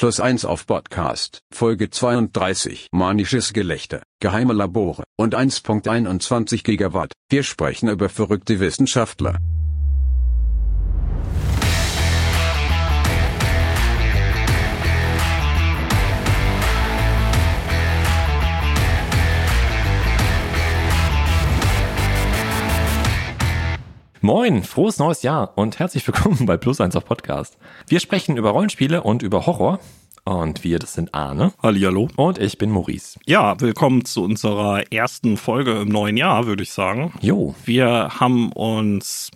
Plus 1 auf Podcast, Folge 32. Manisches Gelächter, geheime Labore und 1.21 Gigawatt. Wir sprechen über verrückte Wissenschaftler. Moin, frohes neues Jahr und herzlich willkommen bei Plus 1 auf Podcast. Wir sprechen über Rollenspiele und über Horror. Und wir, das sind Arne. Hallihallo. Und ich bin Maurice. Ja, willkommen zu unserer ersten Folge im neuen Jahr, würde ich sagen. Jo. Wir haben uns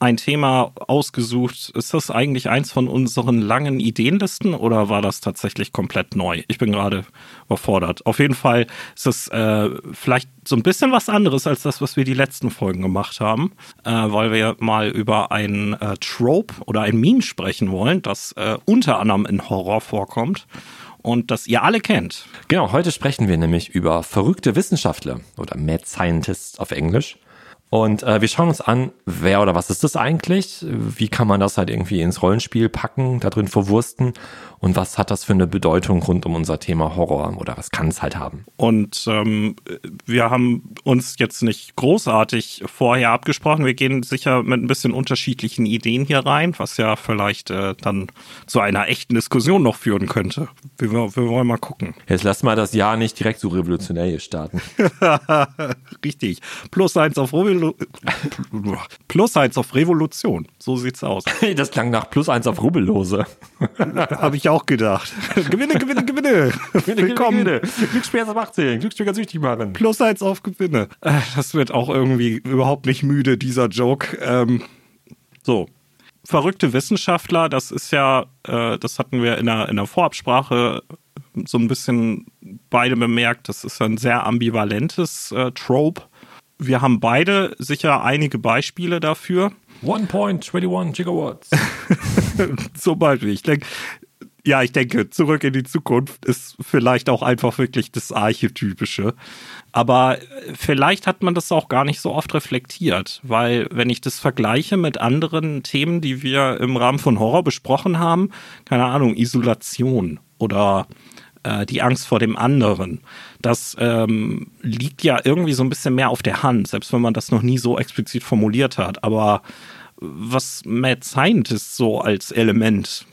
ein Thema ausgesucht. Ist das eigentlich eins von unseren langen Ideenlisten oder war das tatsächlich komplett neu? Ich bin gerade überfordert. Auf jeden Fall ist es äh, vielleicht so ein bisschen was anderes als das, was wir die letzten Folgen gemacht haben, äh, weil wir mal über ein äh, Trope oder ein Meme sprechen wollen, das äh, unter anderem in Horror vorkommt und das ihr alle kennt. Genau, heute sprechen wir nämlich über verrückte Wissenschaftler oder Mad Scientists auf Englisch. Und äh, wir schauen uns an, wer oder was ist das eigentlich? Wie kann man das halt irgendwie ins Rollenspiel packen, da drin verwursten? Und was hat das für eine Bedeutung rund um unser Thema Horror oder was kann es halt haben? Und ähm, wir haben uns jetzt nicht großartig vorher abgesprochen. Wir gehen sicher mit ein bisschen unterschiedlichen Ideen hier rein, was ja vielleicht äh, dann zu einer echten Diskussion noch führen könnte. Wir, wir wollen mal gucken. Jetzt lass mal das Jahr nicht direkt so revolutionär hier starten. Richtig. Plus eins auf Revolu Plus eins auf Revolution. So sieht's aus. das klang nach Plus eins auf Rubbellose. Habe ich auch gedacht. Gewinne, Gewinne, Gewinne. Gewinne, Willkommen. Gewinne, Gewinne. Glücksspiel auf 18. Glücksspiel süchtig machen. Plus eins auf Gewinne. Äh, das wird auch irgendwie überhaupt nicht müde, dieser Joke. Ähm, so. Verrückte Wissenschaftler, das ist ja, äh, das hatten wir in der, in der Vorabsprache so ein bisschen beide bemerkt, das ist ein sehr ambivalentes äh, Trope. Wir haben beide sicher einige Beispiele dafür. 1.21 Gigawatts. Zum Beispiel. Ich denke, ja, ich denke, zurück in die Zukunft ist vielleicht auch einfach wirklich das Archetypische. Aber vielleicht hat man das auch gar nicht so oft reflektiert, weil wenn ich das vergleiche mit anderen Themen, die wir im Rahmen von Horror besprochen haben, keine Ahnung, Isolation oder äh, die Angst vor dem anderen, das ähm, liegt ja irgendwie so ein bisschen mehr auf der Hand, selbst wenn man das noch nie so explizit formuliert hat. Aber was Mad Scientist so als Element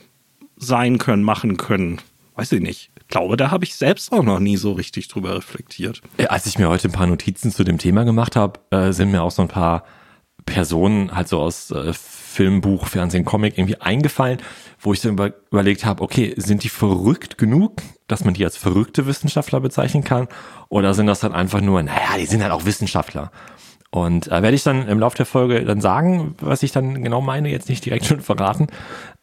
sein können, machen können. Weiß ich nicht. Ich glaube, da habe ich selbst auch noch nie so richtig drüber reflektiert. Als ich mir heute ein paar Notizen zu dem Thema gemacht habe, äh, sind mir auch so ein paar Personen halt so aus äh, Film, Buch, Fernsehen, Comic irgendwie eingefallen, wo ich dann über, überlegt habe, okay, sind die verrückt genug, dass man die als verrückte Wissenschaftler bezeichnen kann? Oder sind das dann einfach nur, naja, die sind halt auch Wissenschaftler. Und äh, werde ich dann im Laufe der Folge dann sagen, was ich dann genau meine, jetzt nicht direkt schon verraten.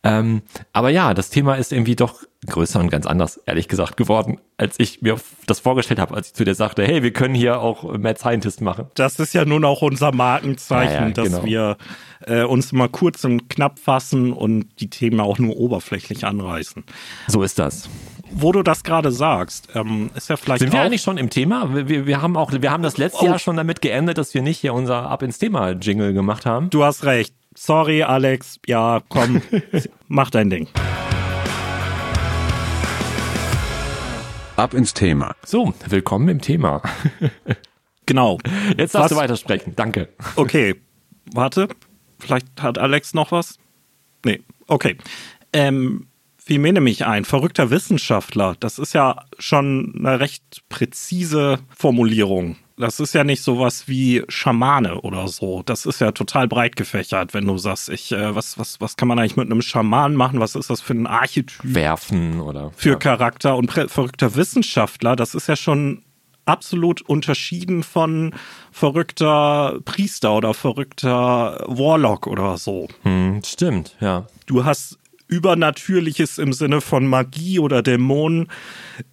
Ähm, aber ja, das Thema ist irgendwie doch größer und ganz anders, ehrlich gesagt, geworden, als ich mir das vorgestellt habe, als ich zu dir sagte, hey, wir können hier auch Mad Scientist machen. Das ist ja nun auch unser Markenzeichen, ja, ja, dass genau. wir äh, uns mal kurz und knapp fassen und die Themen auch nur oberflächlich anreißen. So ist das wo du das gerade sagst, ähm, ist ja vielleicht. Sind wir eigentlich schon im Thema? Wir, wir haben auch, wir haben das letzte oh. Jahr schon damit geendet, dass wir nicht hier unser Ab ins Thema Jingle gemacht haben. Du hast recht. Sorry, Alex. Ja, komm, mach dein Ding. Ab ins Thema. So, willkommen im Thema. genau. Jetzt darfst was? du weitersprechen. Danke. Okay. Warte. Vielleicht hat Alex noch was? Nee. Okay. Ähm, fiel mir nämlich ein, verrückter Wissenschaftler, das ist ja schon eine recht präzise Formulierung. Das ist ja nicht sowas wie Schamane oder so. Das ist ja total breit gefächert, wenn du sagst, ich, äh, was, was, was kann man eigentlich mit einem Schamanen machen? Was ist das für ein Archetyp? Werfen oder. Für ja. Charakter und verrückter Wissenschaftler, das ist ja schon absolut unterschieden von verrückter Priester oder verrückter Warlock oder so. Hm, stimmt, ja. Du hast Übernatürliches im Sinne von Magie oder Dämonen,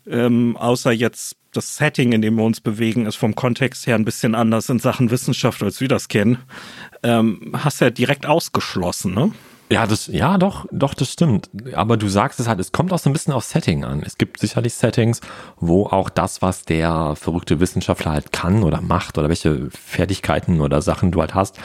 ähm, außer jetzt das Setting, in dem wir uns bewegen, ist vom Kontext her ein bisschen anders in Sachen Wissenschaft, als wir das kennen, ähm, hast ja direkt ausgeschlossen, ne? Ja, das, ja, doch, doch, das stimmt. Aber du sagst es halt, es kommt auch so ein bisschen auf Setting an. Es gibt sicherlich Settings, wo auch das, was der verrückte Wissenschaftler halt kann oder macht oder welche Fertigkeiten oder Sachen du halt hast,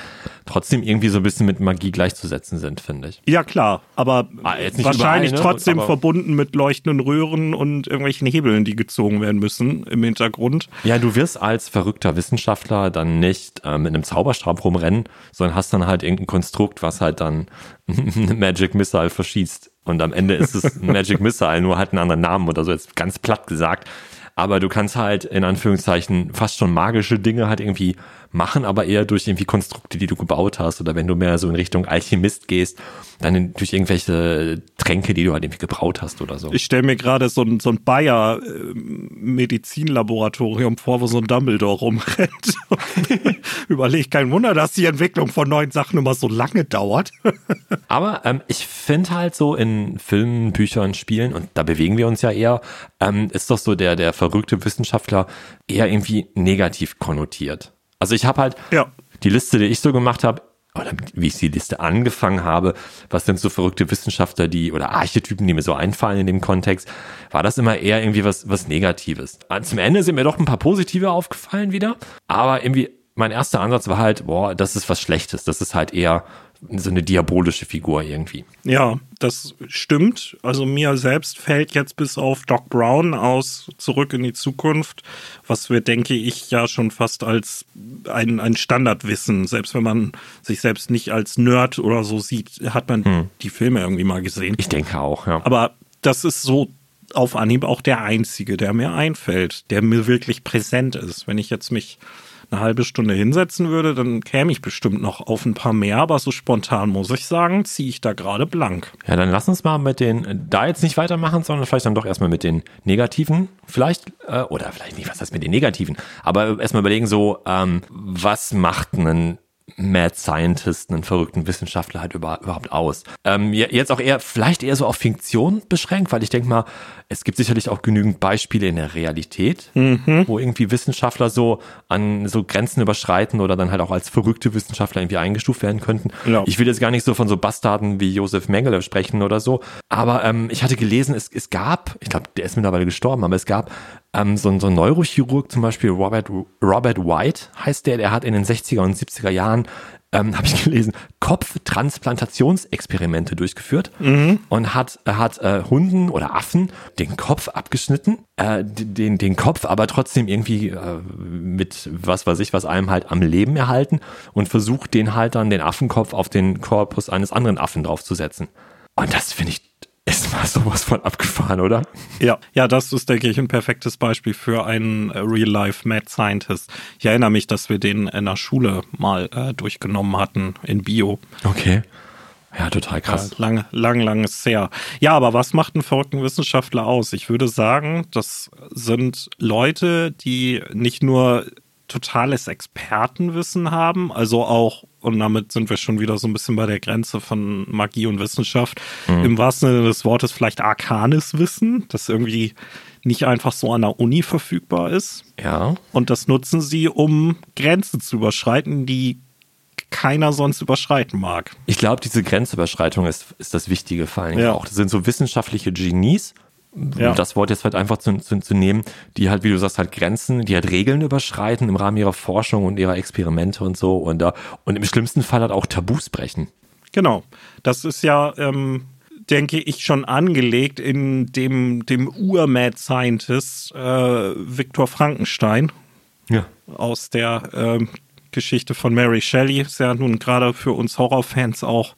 trotzdem irgendwie so ein bisschen mit Magie gleichzusetzen sind, finde ich. Ja, klar, aber Ah, wahrscheinlich überall, ne? trotzdem Aber- verbunden mit leuchtenden Röhren und irgendwelchen Hebeln, die gezogen werden müssen im Hintergrund. Ja, du wirst als verrückter Wissenschaftler dann nicht äh, mit einem Zauberstab rumrennen, sondern hast dann halt irgendein Konstrukt, was halt dann eine Magic Missile verschießt. Und am Ende ist es ein Magic Missile, nur halt einen anderen Namen oder so, jetzt ganz platt gesagt. Aber du kannst halt in Anführungszeichen fast schon magische Dinge halt irgendwie machen, aber eher durch irgendwie Konstrukte, die du gebaut hast. Oder wenn du mehr so in Richtung Alchemist gehst, dann durch irgendwelche Tränke, die du halt irgendwie gebraut hast oder so. Ich stelle mir gerade so ein, so ein Bayer äh, Medizinlaboratorium vor, wo so ein Dumbledore rumrennt. Überleg, kein Wunder, dass die Entwicklung von neuen Sachen immer so lange dauert. Aber ähm, ich finde halt so in Filmen, Büchern, Spielen, und da bewegen wir uns ja eher, ähm, ist doch so der, der verrückte Wissenschaftler eher irgendwie negativ konnotiert. Also ich habe halt Ja. die Liste, die ich so gemacht habe, oder wie ich die Liste angefangen habe, was sind so verrückte Wissenschaftler, die oder Archetypen, die mir so einfallen in dem Kontext, war das immer eher irgendwie was, was Negatives. Ah, Zum Ende sind mir doch ein paar positive aufgefallen wieder, aber irgendwie mein erster Ansatz war halt, boah, das ist was Schlechtes, das ist halt eher so eine diabolische Figur irgendwie. Ja, das stimmt. Also mir selbst fällt jetzt bis auf Doc Brown aus Zurück in die Zukunft, was wir, denke ich, ja schon fast als ein, ein Standardwissen, selbst wenn man sich selbst nicht als Nerd oder so sieht, hat man die Filme irgendwie mal gesehen. Ich denke auch, ja. Aber das ist so auf Anhieb auch der einzige, der mir einfällt, der mir wirklich präsent ist. Wenn ich jetzt mich eine halbe Stunde hinsetzen würde, dann käme ich bestimmt noch auf ein paar mehr, aber so spontan muss ich sagen, ziehe ich da gerade blank. Ja, dann lass uns mal mit den, da jetzt nicht weitermachen, sondern vielleicht dann doch erstmal mit den Negativen. Vielleicht, äh, oder vielleicht nicht, was heißt mit den Negativen, aber erstmal überlegen so, ähm, was macht einen Mad Scientist, einen verrückten Wissenschaftler halt über, überhaupt aus? Ähm, jetzt auch eher, vielleicht eher so auf Fiktion beschränkt, weil ich denke mal, es gibt sicherlich auch genügend Beispiele in der Realität, wo irgendwie Wissenschaftler so an so Grenzen überschreiten oder dann halt auch als verrückte Wissenschaftler irgendwie eingestuft werden könnten. Ja. Ich will jetzt gar nicht so von so Bastarden wie Josef Mengele sprechen oder so, aber ähm, ich hatte gelesen, es, es gab, ich glaube, der ist mittlerweile gestorben, aber es gab ähm, so, so ein Neurochirurg, zum Beispiel Robert, Robert White heißt der, der hat in den 60er und 70er Jahren ähm, habe ich gelesen, Kopftransplantationsexperimente durchgeführt und hat, hat äh, Hunden oder Affen den Kopf abgeschnitten, äh, den, den Kopf aber trotzdem irgendwie äh, mit was weiß ich, was einem halt am Leben erhalten und versucht den halt dann den Affenkopf auf den Korpus eines anderen Affen draufzusetzen. Und das finde ich, ist mal sowas von abgefahren, oder? Ja, ja, das ist, denke ich, ein perfektes Beispiel für einen äh, Real-Life Mad Scientist. Ich erinnere mich, dass wir den in der Schule mal äh, durchgenommen hatten in Bio. Okay. Ja, total krass. Äh, lang, lang, lang ist her. Ja, aber was macht einen verrückten Wissenschaftler aus? Ich würde sagen, das sind Leute, die nicht nur totales Expertenwissen haben, also auch, und damit sind wir schon wieder so ein bisschen bei der Grenze von Magie und Wissenschaft, im wahrsten Sinne des Wortes vielleicht arkanes Wissen, das irgendwie nicht einfach so an der Uni verfügbar ist. Ja. Und das nutzen sie, um Grenzen zu überschreiten, die keiner sonst überschreiten mag. Ich glaube, diese Grenzüberschreitung ist, ist das Wichtige vor allen Dingen Ja. auch. Das sind so wissenschaftliche Genies, Ja. das Wort jetzt halt einfach zu, zu, zu nehmen, die halt, wie du sagst, halt Grenzen, die halt Regeln überschreiten im Rahmen ihrer Forschung und ihrer Experimente und so und, äh, und im schlimmsten Fall halt auch Tabus brechen. Genau. Das ist ja, ähm, denke ich, schon angelegt in dem, dem Ur-Mad Scientist äh, Viktor Frankenstein Ja. aus der ähm, Geschichte von Mary Shelley. Ist ja nun gerade für uns Horrorfans auch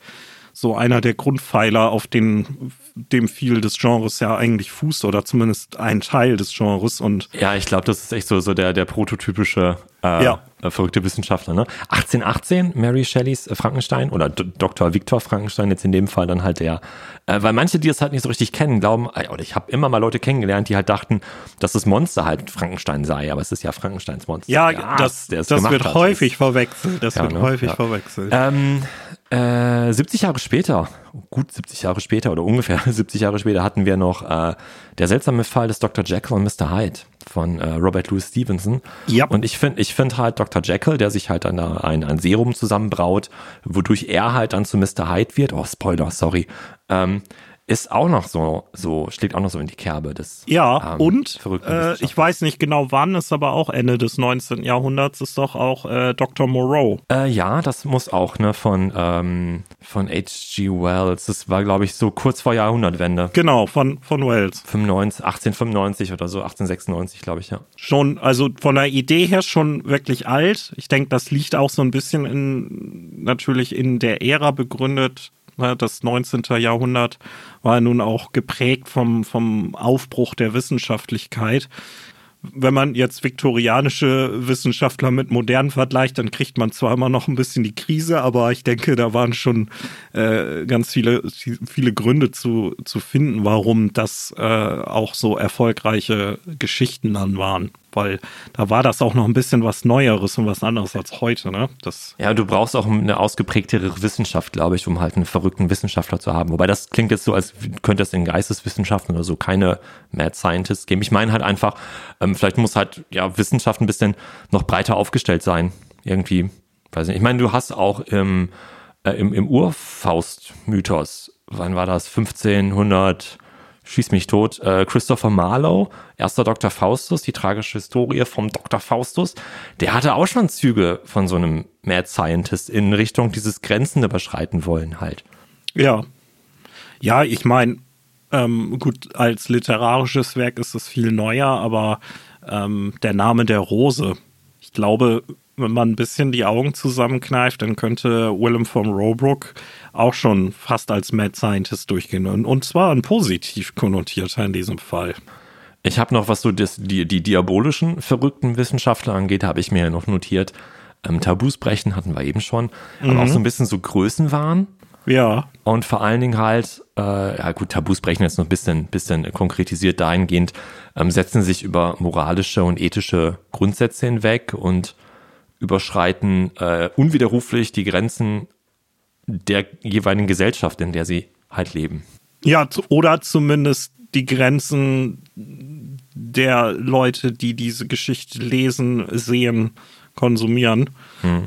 so einer der Grundpfeiler, auf den dem viel des Genres ja eigentlich fußt oder zumindest ein Teil des Genres und Ja, ich glaube, das ist echt so, so der, der prototypische äh, Ja. äh, verrückte Wissenschaftler. Ne? 1818, Mary Shelleys äh, Frankenstein oder D Dr. Viktor Frankenstein, jetzt in dem Fall dann halt der. Äh, weil manche, die das halt nicht so richtig kennen, glauben, äh, oder ich habe immer mal Leute kennengelernt, die halt dachten, dass das Monster halt Frankenstein sei, aber es ist ja Frankensteins Monster. ja, das, es das gemacht wird hat. häufig verwechselt. Das Ja, wird ne? häufig Ja. verwechselt. Ähm, äh, 70 Jahre später, gut 70 Jahre später oder ungefähr 70 Jahre später hatten wir noch äh, der seltsame Fall des Dr. Jekyll und Mr. Hyde. von äh, Robert Louis Stevenson. Ja. Und ich finde ich finde halt Dr. Jekyll, der sich halt dann da ein, ein Serum zusammenbraut, wodurch er halt dann zu Mr. Hyde wird. Oh, Spoiler, sorry. Ähm, ist auch noch so, so, schlägt auch noch so in die Kerbe des Ja, ähm, und äh, ich weiß nicht genau wann, ist aber auch Ende des 19. Jahrhunderts, ist doch auch äh, Dr. Moreau. Äh, ja, das muss auch, ne, von, ähm, von H.G. Wells. Das war, glaube ich, so kurz vor Jahrhundertwende. Genau, von, von Wells. 95, 1895 oder so, 1896, glaube ich, ja. Schon, also von der Idee her schon wirklich alt. Ich denke, das liegt auch so ein bisschen in, natürlich in der Ära begründet. Ne, Das 19. Jahrhundert war nun auch geprägt vom, vom Aufbruch der Wissenschaftlichkeit. Wenn man jetzt viktorianische Wissenschaftler mit modernen vergleicht, dann kriegt man zwar immer noch ein bisschen die Krise, aber ich denke, da waren schon äh, ganz viele, viele Gründe zu, zu finden, warum das äh, auch so erfolgreiche Geschichten dann waren. Weil da war das auch noch ein bisschen was Neueres und was anderes als heute, ne? Das, Ja, du brauchst auch eine ausgeprägtere Wissenschaft, glaube ich, um halt einen verrückten Wissenschaftler zu haben. Wobei das klingt jetzt so, als könnte es in Geisteswissenschaften oder so keine Mad Scientists geben. Ich meine halt einfach, ähm, vielleicht muss halt ja Wissenschaft ein bisschen noch breiter aufgestellt sein. Irgendwie, weiß nicht. Ich meine, du hast auch im, äh, im, im Urfaust-Mythos, wann war das? 1500 schieß mich tot, äh, Christopher Marlowe, erster Dr. Faustus, die tragische Historie vom Dr. Faustus, der hatte auch schon Züge von so einem Mad Scientist in Richtung dieses Grenzen überschreiten wollen halt. ja. Ja, ich meine, ähm, gut, als literarisches Werk ist es viel neuer, aber ähm, der Name der Rose, ich glaube, wenn man ein bisschen die Augen zusammenkneift, dann könnte Willem von Robrook auch schon fast als Mad Scientist durchgehen. Und, und zwar ein positiv konnotierter in diesem Fall. Ich habe noch, was so das, die, die diabolischen, verrückten Wissenschaftler angeht, habe ich mir noch notiert. Ähm, Tabus brechen hatten wir eben schon, aber auch so ein bisschen so Größenwahn. Ja, Und vor allen Dingen halt, äh, ja gut, Tabus brechen jetzt noch ein bisschen, bisschen konkretisiert dahingehend, ähm, setzen sich über moralische und ethische Grundsätze hinweg und überschreiten äh, unwiderruflich die Grenzen der jeweiligen Gesellschaft, in der sie halt leben. Ja, oder zumindest die Grenzen der Leute, die diese Geschichte lesen, sehen, konsumieren.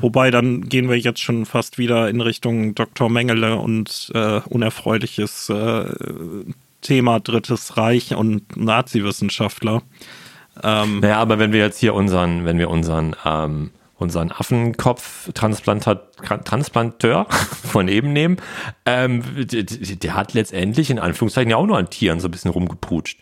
Wobei dann gehen wir jetzt schon fast wieder in Richtung Dr. Mengele und äh, unerfreuliches äh, Thema Drittes Reich und Nazi-Wissenschaftler. Naja, aber wenn wir jetzt hier unseren, wenn wir unseren, ähm, unseren Affenkopf-Transplanteur von eben nehmen, ähm, der, der hat letztendlich in Anführungszeichen ja auch nur an Tieren so ein bisschen rumgeputscht.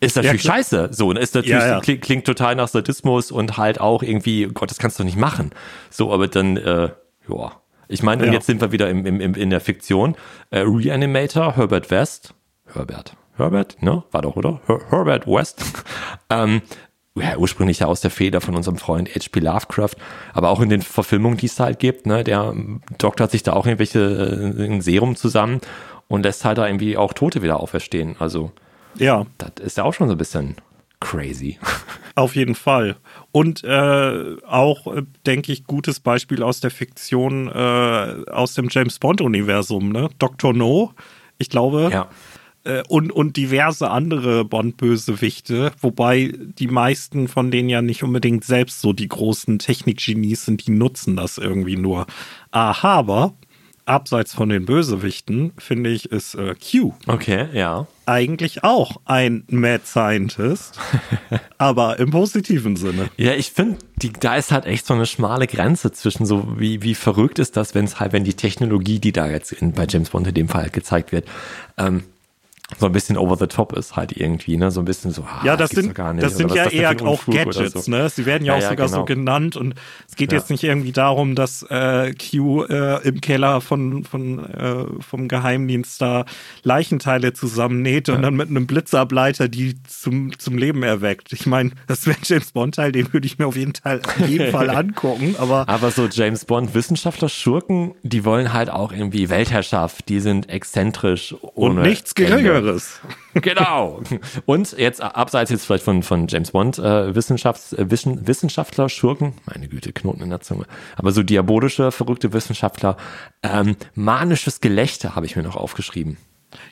Ist natürlich klar. scheiße. So, ne? ist natürlich, Ja, ja. Klingt, klingt total nach Sadismus und halt auch irgendwie, Gott, das kannst du doch nicht machen. So, aber dann, äh, ja. Ich meine, und Ja. jetzt sind wir wieder im, im, im, in der Fiktion. Äh, Reanimator, Herbert West. Herbert. Herbert, ne? War doch, oder? Her Herbert West. ähm, ja, ursprünglich ja aus der Feder von unserem Freund H.P. Lovecraft, aber auch in den Verfilmungen, die es da halt gibt, ne, der ähm, doktert sich da auch irgendwelche äh, ein Serum zusammen und lässt halt da irgendwie auch Tote wieder auferstehen. Also, Ja, das ist ja auch schon so ein bisschen crazy. Auf jeden Fall. Und äh, auch, äh, denke ich, gutes Beispiel aus der Fiktion, äh, aus dem James Bond-Universum, ne? Dr. No, ich glaube. ja. Äh, und, und diverse andere Bond-Bösewichte, wobei die meisten von denen ja nicht unbedingt selbst so die großen Technikgenies sind, die nutzen das irgendwie nur. Aber abseits von den Bösewichten, finde ich, ist äh, Q Okay, ja. eigentlich auch ein Mad Scientist, aber im positiven Sinne. Ja, ich finde, da ist halt echt so eine schmale Grenze zwischen so, wie, wie verrückt ist das, wenn es halt, wenn die Technologie, die da jetzt in, bei James Bond in dem Fall halt gezeigt wird, ähm, so ein bisschen over the top ist halt irgendwie, ne? So ein bisschen so, ah, Ja, das gibt's sind, gar nicht. das sind ja eher auch Gadgets, so. ne? Sie werden ja, Ja, auch ja, sogar genau. so genannt und es geht Ja. jetzt nicht irgendwie darum, dass äh, Q äh, im Keller von, von äh, vom Geheimdienst da Leichenteile zusammennäht und dann mit einem Blitzableiter die zum, zum Leben erweckt. Ich meine, das wäre ein James Bond-Teil, den würde ich mir auf jeden Fall, auf jeden Fall angucken, aber Aber so James Bond Wissenschaftler Schurken, die wollen halt auch irgendwie Weltherrschaft, die sind exzentrisch und ohne nichts Ende. Geringeres. Genau. Und jetzt abseits jetzt vielleicht von, von James Bond, äh, Wissenschafts, äh, Wissen, Wissenschaftler, Schurken, meine Güte, Knoten in der Zunge, aber so diabolische, verrückte Wissenschaftler, ähm, manisches Gelächter habe ich mir noch aufgeschrieben.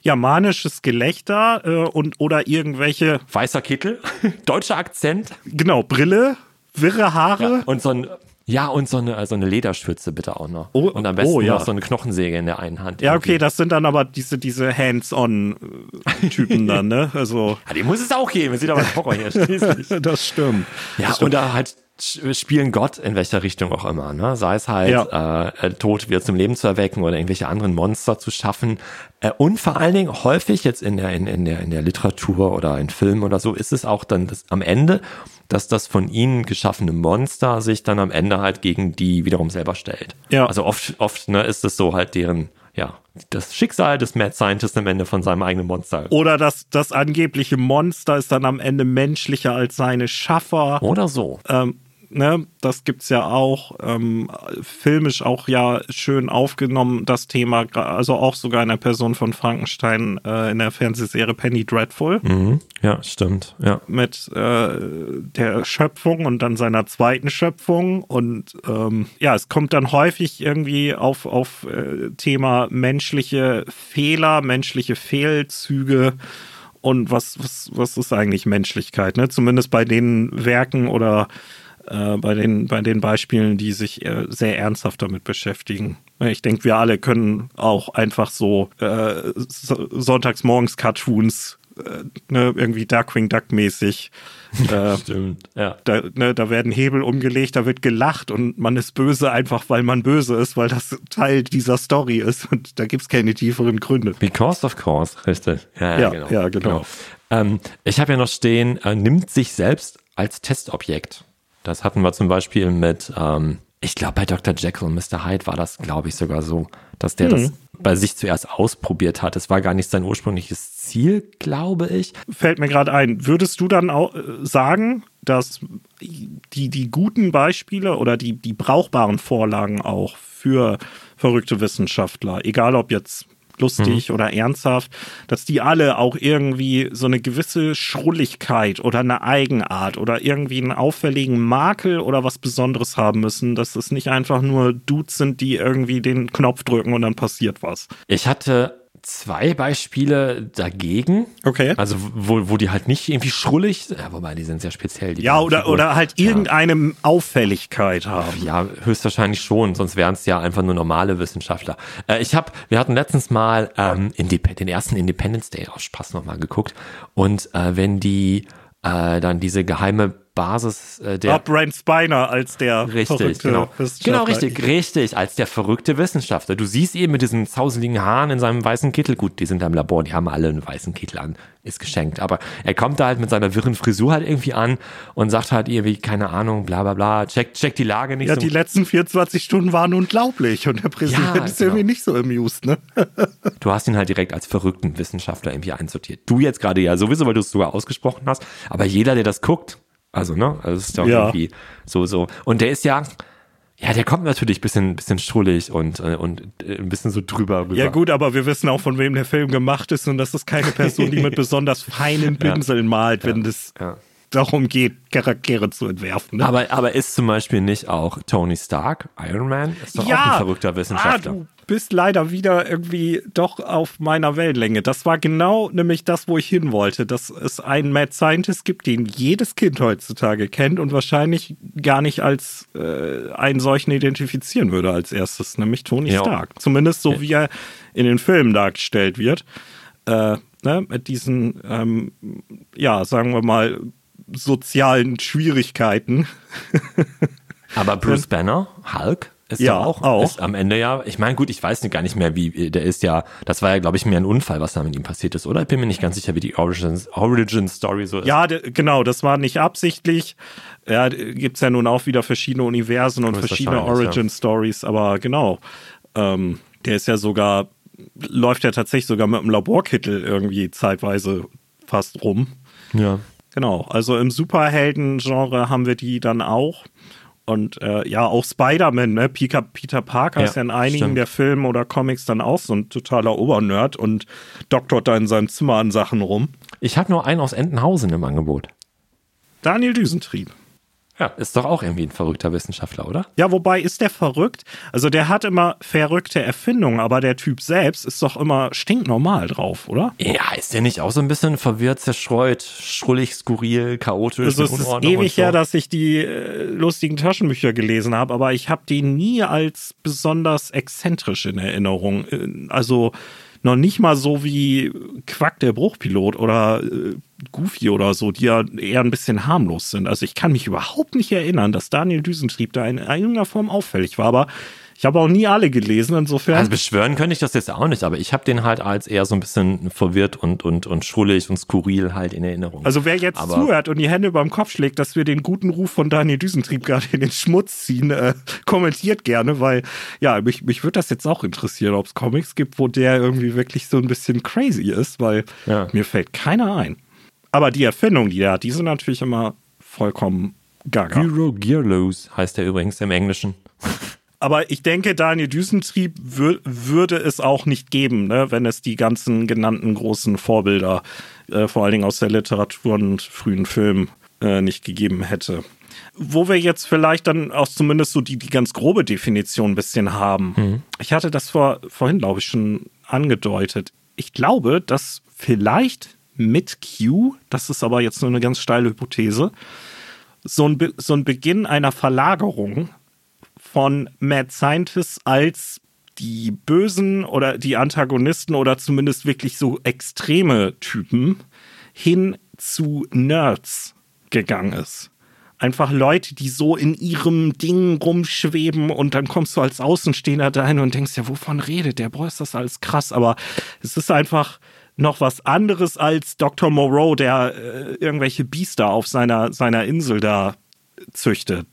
Ja, manisches Gelächter äh, und oder irgendwelche, Weißer Kittel, deutscher Akzent genau, Brille, wirre Haare. und so ein ja, und so eine, so eine Lederschürze bitte auch noch. Oh, und am besten oh, ja. noch so eine Knochensäge in der einen Hand. Ja, okay, das sind dann aber diese, diese Hands-on-Typen dann, ne? Also, Ja, die muss es auch geben. Sieht aber Horror hier schließlich. das stimmt. Ja, und da halt spielen Gott in welcher Richtung auch immer, ne? Sei es halt Ja. äh, Tod wieder zum Leben zu erwecken oder irgendwelche anderen Monster zu schaffen. Äh, und vor allen Dingen häufig jetzt in der, in, in der, in der Literatur oder in Filmen oder so ist es auch dann das, am Ende, dass das von ihnen geschaffene Monster sich dann am Ende halt gegen die wiederum selber stellt. Ja. Also oft, oft ne, ist es so halt deren, ja, das Schicksal des Mad Scientist am Ende von seinem eigenen Monster. Oder das, das angebliche Monster ist dann am Ende menschlicher als seine Schaffer. Oder so. Ähm, ne, das gibt's ja auch, ähm, filmisch auch ja schön aufgenommen, das Thema, also auch sogar in der Person von Frankenstein äh, in der Fernsehserie Penny Dreadful Mhm. Ja, stimmt. Ja. mit äh, der Schöpfung und dann seiner zweiten Schöpfung und ähm, ja, es kommt dann häufig irgendwie auf, auf äh, Thema menschliche Fehler, menschliche Fehlzüge und was, was, was ist eigentlich Menschlichkeit, ne? Zumindest bei den Werken oder äh, bei, den, bei den Beispielen, die sich äh, sehr ernsthaft damit beschäftigen. Ich denke, wir alle können auch einfach so äh, so, sonntagsmorgens Cartoons, äh, ne, irgendwie Darkwing Duck mäßig. Äh, Stimmt. Ja. da, ne, da werden Hebel umgelegt, da wird gelacht und man ist böse einfach, weil man böse ist, weil das Teil dieser Story ist und da gibt's keine tieferen Gründe. Because of course, richtig. Ja, ja, genau. Ähm, ich habe ja noch stehen, äh, nimmt sich selbst als Testobjekt. Das hatten wir zum Beispiel mit, ähm, ich glaube bei Dr. Jekyll und Mr. Hyde war das, glaube ich, sogar so, dass der das bei sich zuerst ausprobiert hat. Es war gar nicht sein ursprüngliches Ziel, glaube ich. Fällt mir gerade ein, würdest du dann auch äh, sagen, dass die, die guten Beispiele oder die, die brauchbaren Vorlagen auch für verrückte Wissenschaftler, egal ob jetzt lustig oder ernsthaft, dass die alle auch irgendwie so eine gewisse Schrulligkeit oder eine Eigenart oder irgendwie einen auffälligen Makel oder was Besonderes haben müssen, dass es nicht einfach nur Dudes sind, die irgendwie den Knopf drücken und dann passiert was. Ich hatte zwei Beispiele dagegen. Okay. Also wo, wo die halt nicht irgendwie schrullig, ja, wobei die sind sehr speziell. Ja, oder, Figuren. oder halt irgendeine Auffälligkeit haben. Ja, höchstwahrscheinlich schon, sonst wären es ja einfach nur normale Wissenschaftler. Äh, ich habe, wir hatten letztens mal ähm, den ersten Independence Day aus Spaß nochmal geguckt und äh, wenn die äh, dann diese geheime Basis äh, der Bob Brent Spiner als der Richtig, verrückte genau. Wissenschaftler. Genau, richtig, richtig, als der verrückte Wissenschaftler. Du siehst ihn mit diesen zauseligen Haaren in seinem weißen Kittel. Gut, die sind da im Labor, die haben alle einen weißen Kittel an. Ist geschenkt. Aber er kommt da halt mit seiner wirren Frisur halt irgendwie an und sagt halt irgendwie, keine Ahnung, bla bla bla, checkt check die Lage nicht Ja, so. die letzten 24 Stunden waren unglaublich und der Präsident Ja, ist genau. irgendwie nicht so amused, ne? Du hast ihn halt direkt als verrückten Wissenschaftler irgendwie einsortiert. Du jetzt gerade ja sowieso, weil du es sogar ausgesprochen hast. Aber jeder, der das guckt, also, ne, also es ist doch Ja. irgendwie so, so. Und der ist ja, ja, der kommt natürlich bisschen, bisschen strullig und, äh, und äh, ein bisschen so drüber rüber. Ja gut, aber wir wissen auch, von wem der Film gemacht ist und das ist keine Person, die mit besonders feinen Pinseln malt, wenn es ja. Darum geht, Charaktere zu entwerfen. Ne? Aber, aber ist zum Beispiel nicht auch Tony Stark, Iron Man, ist doch auch ein verrückter Wissenschaftler. Ah, du bist leider wieder irgendwie doch auf meiner Wellenlänge. Das war genau nämlich das, wo ich hin wollte, dass es einen Mad Scientist gibt, den jedes Kind heutzutage kennt und wahrscheinlich gar nicht als äh, einen solchen identifizieren würde als erstes, nämlich Tony Ja. Stark. Zumindest so, wie er in den Filmen dargestellt wird. Äh, ne, mit diesen, ähm, ja, sagen wir mal, sozialen Schwierigkeiten. Aber Bruce Banner, Hulk, ist Ja, ja auch, auch. Ist am Ende ja, ich meine, gut, ich weiß nicht, gar nicht mehr, wie, der ist ja, das war ja, glaube ich, mehr ein Unfall, was da mit ihm passiert ist, oder? Ich bin mir nicht ganz sicher, wie die Origin, Origin Story so ist. Ja, genau, das war nicht absichtlich. Ja, d- gibt's ja nun auch wieder verschiedene Universen und verschiedene Origin Stories, aber genau. Ähm, der ist ja sogar, läuft ja tatsächlich sogar mit einem Laborkittel irgendwie zeitweise fast rum. ja. Genau, also im Superhelden-Genre haben wir die dann auch. Und äh, ja, auch Spider-Man, ne? Peter, Peter Parker Ja, ist ja in einigen stimmt. der Filme oder Comics dann auch so ein totaler Obernerd und doktort da in seinem Zimmer an Sachen rum. Ich habe nur einen aus Entenhausen im Angebot. Daniel Düsentrieb. Ja, ist doch auch irgendwie ein verrückter Wissenschaftler, oder? Ja, wobei ist der verrückt? Also der hat immer verrückte Erfindungen, aber der Typ selbst ist doch immer stinknormal drauf, oder? Ja, ist der nicht auch so ein bisschen verwirrt, zerstreut, schrullig, skurril, chaotisch? Also es ist ewig her, so? dass ich die äh, lustigen Taschenbücher gelesen habe, aber ich habe die nie als besonders exzentrisch in Erinnerung. Äh, also noch nicht mal so wie Quack der Bruchpilot oder äh, Goofy oder so, die ja eher ein bisschen harmlos sind. Also ich kann mich überhaupt nicht erinnern, dass Daniel Düsentrieb da in irgendeiner Form auffällig war, aber ich habe auch nie alle gelesen, insofern. Also beschwören könnte ich das jetzt auch nicht, aber ich habe den halt als eher so ein bisschen verwirrt und, und, und schrullig und skurril halt in Erinnerung. Also wer jetzt aber zuhört und die Hände über dem Kopf schlägt, dass wir den guten Ruf von Daniel Düsentrieb gerade in den Schmutz ziehen, äh, kommentiert gerne, weil ja, mich, mich würde das jetzt auch interessieren, ob es Comics gibt, wo der irgendwie wirklich so ein bisschen crazy ist, weil ja. mir fällt keiner ein. Aber die Erfindungen, die er hat, die sind natürlich immer vollkommen gaga. Gyro Gearloose heißt er übrigens im Englischen. Aber ich denke, Daniel Düsentrieb wür würde es auch nicht geben, ne, wenn es die ganzen genannten großen Vorbilder, äh, vor allen Dingen aus der Literatur und frühen Film, äh, nicht gegeben hätte. Wo wir jetzt vielleicht dann auch zumindest so die, die ganz grobe Definition ein bisschen haben. Mhm. Ich hatte das vor, vorhin, glaube ich, schon angedeutet. Ich glaube, dass vielleicht mit Q, das ist aber jetzt nur eine ganz steile Hypothese, so ein, Be so ein Beginn einer Verlagerung von Mad Scientists als die Bösen oder die Antagonisten oder zumindest wirklich so extreme Typen hin zu Nerds gegangen ist. Einfach Leute, die so in ihrem Ding rumschweben und dann kommst du als Außenstehender dahin und denkst, ja, wovon redet der? Boah, ist das alles krass. Aber es ist einfach noch was anderes als Dr. Moreau, der äh, irgendwelche Biester auf seiner, seiner Insel da züchtet.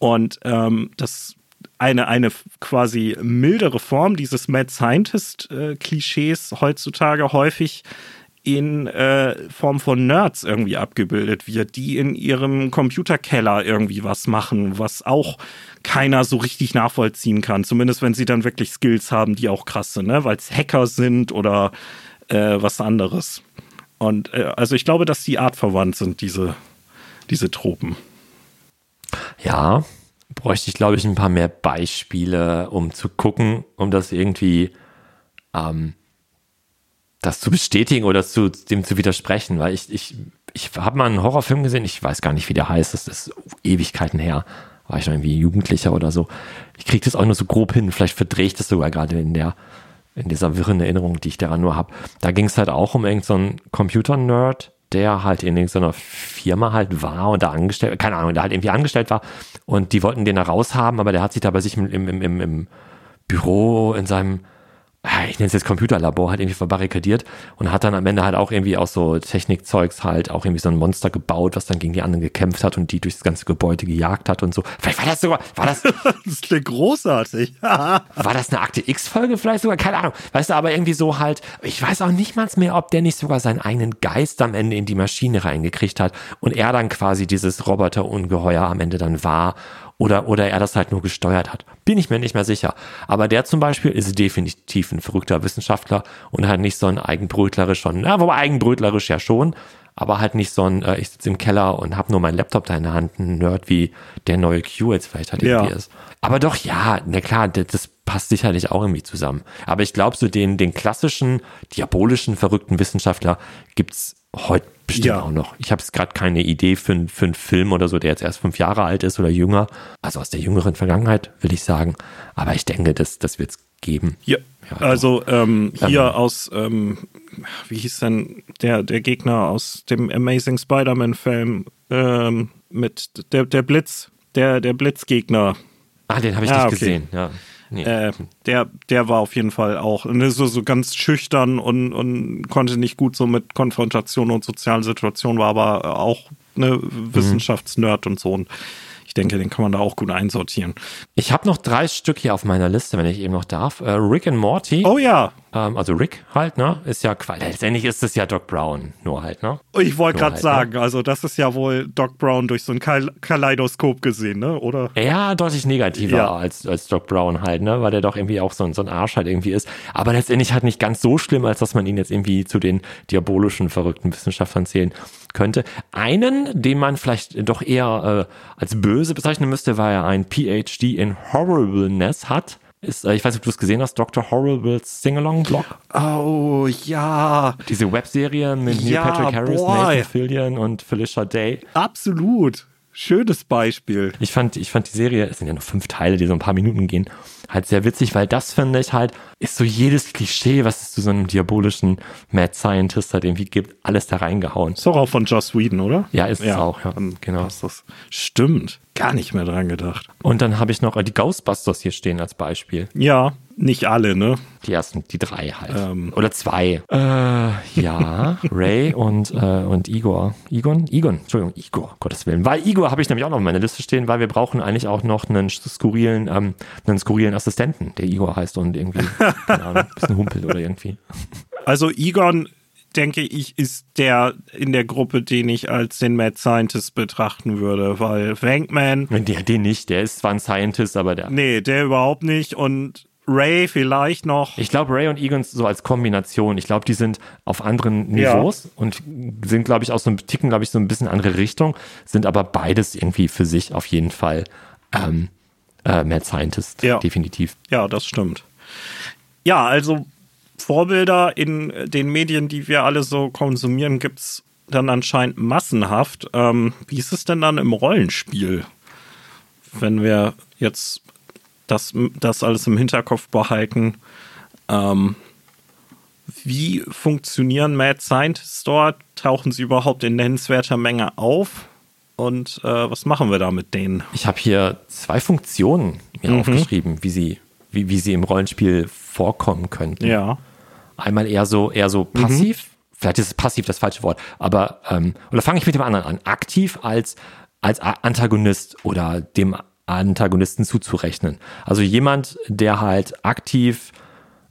Und ähm, das eine, eine quasi mildere Form dieses Mad Scientist-Klischees heutzutage häufig in äh, Form von Nerds irgendwie abgebildet wird, die in ihrem Computerkeller irgendwie was machen, was auch keiner so richtig nachvollziehen kann. Zumindest wenn sie dann wirklich Skills haben, die auch krass sind, ne? weil es Hacker sind oder äh, was anderes. Und äh, also ich glaube, dass die artverwandt sind, diese, diese Tropen. Ja, bräuchte ich, glaube ich, ein paar mehr Beispiele, um zu gucken, um das irgendwie ähm, das zu bestätigen oder zu dem zu widersprechen, weil ich, ich, ich habe mal einen Horrorfilm gesehen, ich weiß gar nicht, wie der heißt, das ist Ewigkeiten her, war ich noch irgendwie Jugendlicher oder so. Ich kriege das auch nur so grob hin, vielleicht verdrehe ich das sogar gerade in der, in dieser wirren Erinnerung, die ich daran nur habe. Da ging es halt auch um irgendeinen so Computer-Nerd, der halt in irgendeiner Firma halt war und da angestellt, keine Ahnung, der halt irgendwie angestellt war und die wollten den da raushaben, aber der hat sich da bei sich im, im, im, im Büro in seinem ich nenne es jetzt Computerlabor, halt irgendwie verbarrikadiert und hat dann am Ende halt auch irgendwie aus so Technikzeugs halt auch irgendwie so ein Monster gebaut, was dann gegen die anderen gekämpft hat und die durchs ganze Gebäude gejagt hat und so. Vielleicht war das sogar, war das? das klingt großartig. war das eine Akte X-Folge vielleicht sogar? Keine Ahnung. Weißt du, aber irgendwie so halt, ich weiß auch nicht mal mehr, ob der nicht sogar seinen eigenen Geist am Ende in die Maschine reingekriegt hat und er dann quasi dieses Roboterungeheuer am Ende dann war oder, oder er das halt nur gesteuert hat. Bin ich mir nicht mehr sicher. Aber der zum Beispiel ist definitiv ein verrückter Wissenschaftler und halt nicht so ein eigenbrötlerisch schon, na, wobei eigenbrötlerisch ja schon, aber halt nicht so ein, äh, ich sitze im Keller und habe nur meinen Laptop da in der Hand, ein Nerd wie der neue Q jetzt vielleicht halt irgendwie ja. ist. Aber doch, ja, na klar, das passt sicherlich auch irgendwie zusammen. Aber ich glaube, so den, den klassischen, diabolischen, verrückten Wissenschaftler gibt's heute bestimmt ja. auch noch. Ich habe jetzt gerade keine Idee für, für einen Film oder so, der jetzt erst fünf Jahre alt ist oder jünger. Also aus der jüngeren Vergangenheit, will ich sagen. Aber ich denke, das, das wird es geben. Ja. ja also ähm, hier ähm, aus, ähm, wie hieß denn der, der Gegner aus dem Amazing Spider-Man-Film ähm, mit der, der Blitz, der, der Blitzgegner. Ah, den habe ich ah, nicht okay. gesehen, ja. Nee. Äh, der, der war auf jeden Fall auch ne, so, so ganz schüchtern und, und konnte nicht gut so mit Konfrontation und sozialen Situationen, war aber auch ne, Wissenschaftsnerd und so. Und ich denke, den kann man da auch gut einsortieren. Ich habe noch drei Stück hier auf meiner Liste, wenn ich eben noch darf. Äh, Rick and Morty. Oh ja. Ähm, also Rick halt, ne? Ist ja Quatsch. Letztendlich ist es ja Doc Brown, nur halt, ne? Ich wollte gerade halt, sagen, also das ist ja wohl Doc Brown durch so ein Kal Kaleidoskop gesehen, ne? Oder? Ja, deutlich negativer Ja. als, als Doc Brown halt, ne? Weil der doch irgendwie auch so, ein- so ein Arsch halt irgendwie ist. Aber letztendlich halt nicht ganz so schlimm, als dass man ihn jetzt irgendwie zu den diabolischen, verrückten Wissenschaftlern zählen könnte. Einen, den man vielleicht doch eher äh, als böse bezeichnen müsste, weil er ein PhD in Horribleness hat. Ist, äh, ich weiß nicht, ob du es gesehen hast, Dr. Horribles Singalong-Blog. Oh ja, Diese Webserie mit Neil Ja, Patrick Harris, boy. Nathan Fillion und Felicia Day. absolut. Schönes Beispiel. Ich fand, ich fand die Serie, es sind ja nur fünf Teile, die so ein paar Minuten gehen, halt sehr witzig, weil das finde ich halt, ist so jedes Klischee, was es zu so einem diabolischen Mad Scientist halt irgendwie gibt, alles da reingehauen. Ist doch auch von Joss Whedon, oder? Ja, ist es auch, ja, genau. passt das. Stimmt. Gar nicht mehr dran gedacht. Und dann habe ich noch äh, die Ghostbusters hier stehen als Beispiel. Ja, nicht alle, ne? Die ersten, die drei halt. Ähm. Oder zwei. Äh, ja, Ray und, äh, und Igor. Igon? Igon, Entschuldigung, Igor, Gottes Willen. Weil Igor habe ich nämlich auch noch auf meiner Liste stehen, weil wir brauchen eigentlich auch noch einen skurrilen, ähm, einen skurrilen Assistenten, der Igor heißt und irgendwie, keine Ahnung, ein bisschen humpelt oder irgendwie. Also Egon, denke ich, ist der in der Gruppe, den ich als den Mad Scientist betrachten würde, weil Wankman, Der, den nicht, der ist zwar ein Scientist, aber der. nee, der überhaupt nicht und Ray vielleicht noch. Ich glaube, Ray und Egon so als Kombination, ich glaube, die sind auf anderen Niveaus und sind, glaube ich, auch so ein Ticken, glaube ich, so ein bisschen andere Richtung, sind aber beides irgendwie für sich auf jeden Fall ähm, äh, Mad Scientist, Ja. definitiv. Ja, das stimmt. Ja, also Vorbilder in den Medien, die wir alle so konsumieren, gibt's dann anscheinend massenhaft. Ähm, wie ist es denn dann im Rollenspiel? Wenn wir jetzt das, das alles im Hinterkopf behalten, ähm, wie funktionieren Mad Scientists dort? Tauchen sie überhaupt in nennenswerter Menge auf? Und äh, was machen wir da mit denen? Ich habe hier zwei Funktionen mir Mhm. aufgeschrieben, wie sie, wie, wie sie im Rollenspiel vorkommen könnten. Ja. Einmal eher so, eher so Mhm. passiv. Vielleicht ist passiv das falsche Wort, aber ähm, oder fange ich mit dem anderen an. Aktiv als als Antagonist oder dem Antagonisten zuzurechnen. Also jemand, der halt aktiv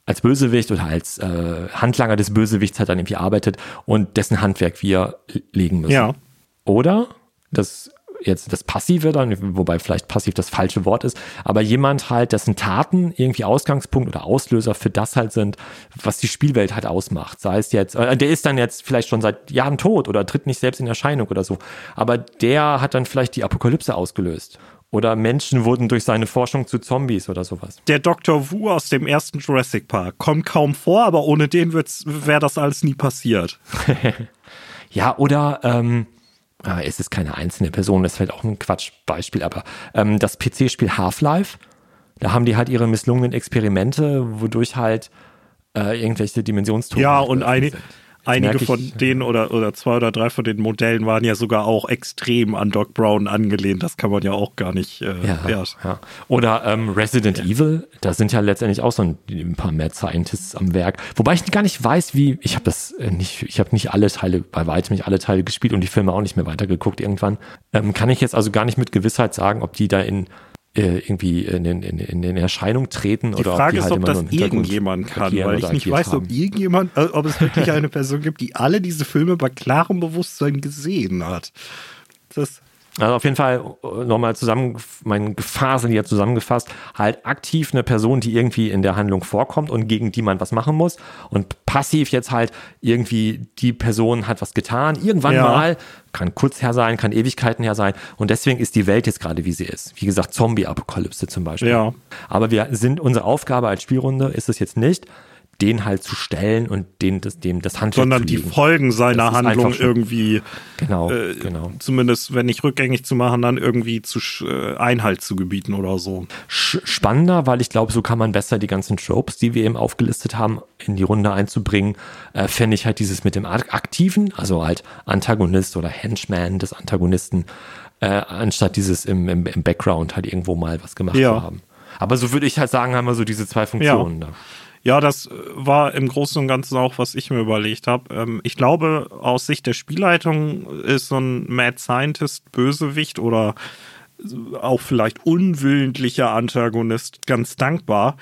als Bösewicht oder als äh, Handlanger des Bösewichts halt dann irgendwie arbeitet und dessen Handwerk wir legen müssen. Ja. Oder das jetzt das Passive dann, wobei vielleicht passiv das falsche Wort ist, aber jemand halt, dessen Taten irgendwie Ausgangspunkt oder Auslöser für das halt sind, was die Spielwelt halt ausmacht. Sei es jetzt, äh, der ist dann jetzt vielleicht schon seit Jahren tot oder tritt nicht selbst in Erscheinung oder so, aber der hat dann vielleicht die Apokalypse ausgelöst. Oder Menschen wurden durch seine Forschung zu Zombies oder sowas. der Dr. Wu aus dem ersten Jurassic Park kommt kaum vor, aber ohne den wäre das alles nie passiert. Ja, oder ähm, äh, es ist keine einzelne Person, das ist vielleicht auch ein Quatschbeispiel, aber ähm, das PC-Spiel Half-Life, da haben die halt ihre misslungenen Experimente, wodurch halt äh, irgendwelche Dimensionstore. Ja, und eine, sind. Einige von denen oder, oder zwei oder drei von den Modellen waren ja sogar auch extrem an Doc Brown angelehnt. Das kann man ja auch gar nicht. Äh, Ja, ja. ja. Oder ähm, Resident Evil, da sind ja letztendlich auch so ein, ein paar Mad Scientists am Werk. Wobei ich gar nicht weiß, wie, ich habe das äh, nicht, ich habe nicht alle Teile, bei weitem nicht alle Teile gespielt und die Filme auch nicht mehr weitergeguckt irgendwann. Ähm, kann ich jetzt also gar nicht mit Gewissheit sagen, ob die da in irgendwie in, in, in, in Erscheinung treten Die oder Frage ob die ist, halt ob das irgendjemand kann, weil ich nicht weiß, ob haben. irgendjemand, äh, ob es wirklich eine Person gibt, die alle diese Filme bei klarem Bewusstsein gesehen hat. Das, Also auf jeden Fall äh, nochmal zusammen, mein Gefasel hier zusammengefasst, halt aktiv eine Person, die irgendwie in der Handlung vorkommt und gegen die man was machen muss und passiv jetzt halt irgendwie die Person hat was getan, irgendwann Ja. mal, kann kurz her sein, kann Ewigkeiten her sein und deswegen ist die Welt jetzt gerade wie sie ist. Wie gesagt, Zombie-Apokalypse zum Beispiel. Ja. Aber wir sind, unsere Aufgabe als Spielrunde ist es jetzt nicht, den halt zu stellen und den, das, dem das Handwerk sondern die. Folgen seiner Handlung schon- irgendwie, Genau, äh, genau. zumindest wenn nicht rückgängig zu machen, dann irgendwie zu äh, Einhalt zu gebieten oder so. spannender, weil ich glaube, so kann man besser die ganzen Tropes, die wir eben aufgelistet haben, in die Runde einzubringen. Äh, Fände ich halt dieses mit dem Ak- Aktiven, also halt Antagonist oder Henchman des Antagonisten, äh, anstatt dieses im, im, im Background halt irgendwo mal was gemacht Ja. zu haben. Aber so würde ich halt sagen, haben wir so diese zwei Funktionen da. Ja, das äh, war im Großen und Ganzen auch, was ich mir überlegt habe. Ähm, ich glaube, aus Sicht der Spielleitung ist so ein Mad Scientist Bösewicht oder auch vielleicht unwillentlicher Antagonist ganz dankbar,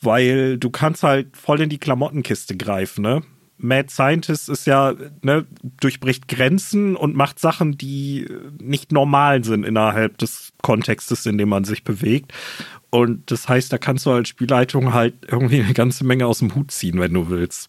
weil du kannst halt voll in die Klamottenkiste greifen, ne? Mad Scientist ist ja, ne, durchbricht Grenzen und macht Sachen, die nicht normal sind innerhalb des Kontextes, in dem man sich bewegt. Und das heißt, da kannst du als Spielleitung halt irgendwie eine ganze Menge aus dem Hut ziehen, wenn du willst.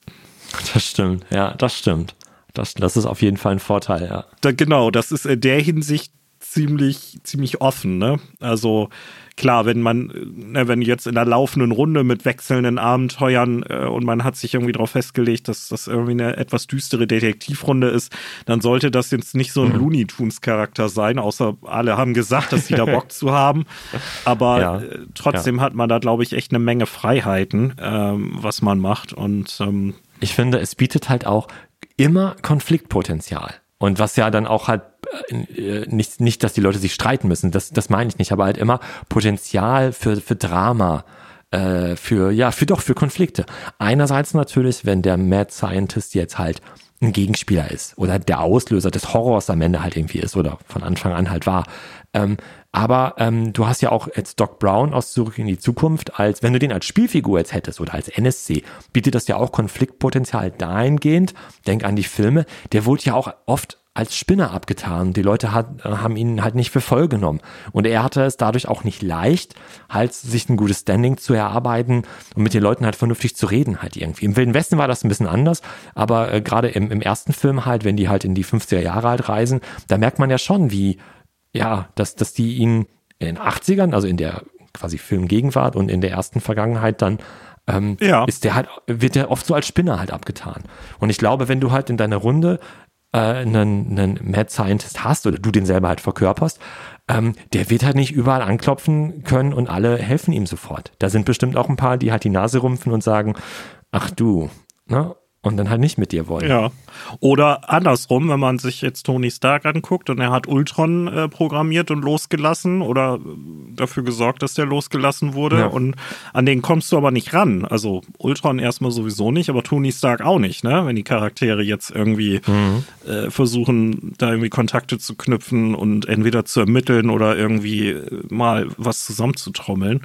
Das stimmt, ja, das stimmt. Das, das ist auf jeden Fall ein Vorteil, ja. Da, genau, das ist in der Hinsicht ziemlich, ziemlich offen, ne? Also klar, wenn man, ne, wenn jetzt in der laufenden Runde mit wechselnden Abenteuern äh, und man hat sich irgendwie darauf festgelegt, dass das irgendwie eine etwas düstere Detektivrunde ist, dann sollte das jetzt nicht so ein mhm. Looney Tunes Charakter sein, außer alle haben gesagt, dass sie da Bock zu haben. Aber ja, äh, trotzdem ja. hat man da, glaube ich, echt eine Menge Freiheiten, ähm, was man macht. Und ähm, ich finde, es bietet halt auch immer Konfliktpotenzial. Und was ja dann auch halt äh, nicht, nicht, dass die Leute sich streiten müssen, das, das meine ich nicht, aber halt immer Potenzial für, für Drama, äh, für, ja, für doch, für Konflikte. Einerseits natürlich, wenn der Mad Scientist jetzt halt ein Gegenspieler ist oder der Auslöser des Horrors am Ende halt irgendwie ist oder von Anfang an halt war. Ähm, aber ähm, du hast ja auch jetzt Doc Brown aus Zurück in die Zukunft, als wenn du den als Spielfigur jetzt hättest oder als NSC, bietet das ja auch Konfliktpotenzial dahingehend. Denk an die Filme, der wurde ja auch oft als Spinner abgetan. Die Leute hat, haben ihn halt nicht für voll genommen. Und er hatte es dadurch auch nicht leicht, halt sich ein gutes Standing zu erarbeiten und mit den Leuten halt vernünftig zu reden halt irgendwie. Im Wilden Westen war das ein bisschen anders, aber äh, gerade im, im ersten Film halt, wenn die halt in die 50er Jahre halt reisen, da merkt man ja schon, wie, ja, dass, dass die ihn in den 80ern, also in der quasi Filmgegenwart und in der ersten Vergangenheit dann ähm, ja. ist der halt, wird der oft so als Spinner halt abgetan. Und ich glaube, wenn du halt in deiner Runde äh, einen, einen Mad Scientist hast oder du den selber halt verkörperst, ähm, der wird halt nicht überall anklopfen können und alle helfen ihm sofort. Da sind bestimmt auch ein paar, die halt die Nase rumpfen und sagen, ach du, ne? Und dann halt nicht mit dir wollen. Ja. Oder andersrum, wenn man sich jetzt Tony Stark anguckt und er hat Ultron äh, programmiert und losgelassen oder dafür gesorgt, dass der losgelassen wurde ja. und an den kommst du aber nicht ran. Also Ultron erstmal sowieso nicht, aber Tony Stark auch nicht, ne? Wenn die Charaktere jetzt irgendwie mhm. äh, versuchen, da irgendwie Kontakte zu knüpfen und entweder zu ermitteln oder irgendwie äh, mal was zusammenzutrommeln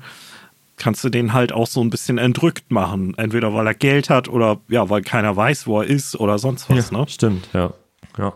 kannst du den halt auch so ein bisschen entrückt machen. Entweder weil er Geld hat oder ja, weil keiner weiß, wo er ist oder sonst was. Ja, ne? Stimmt, ja. ja.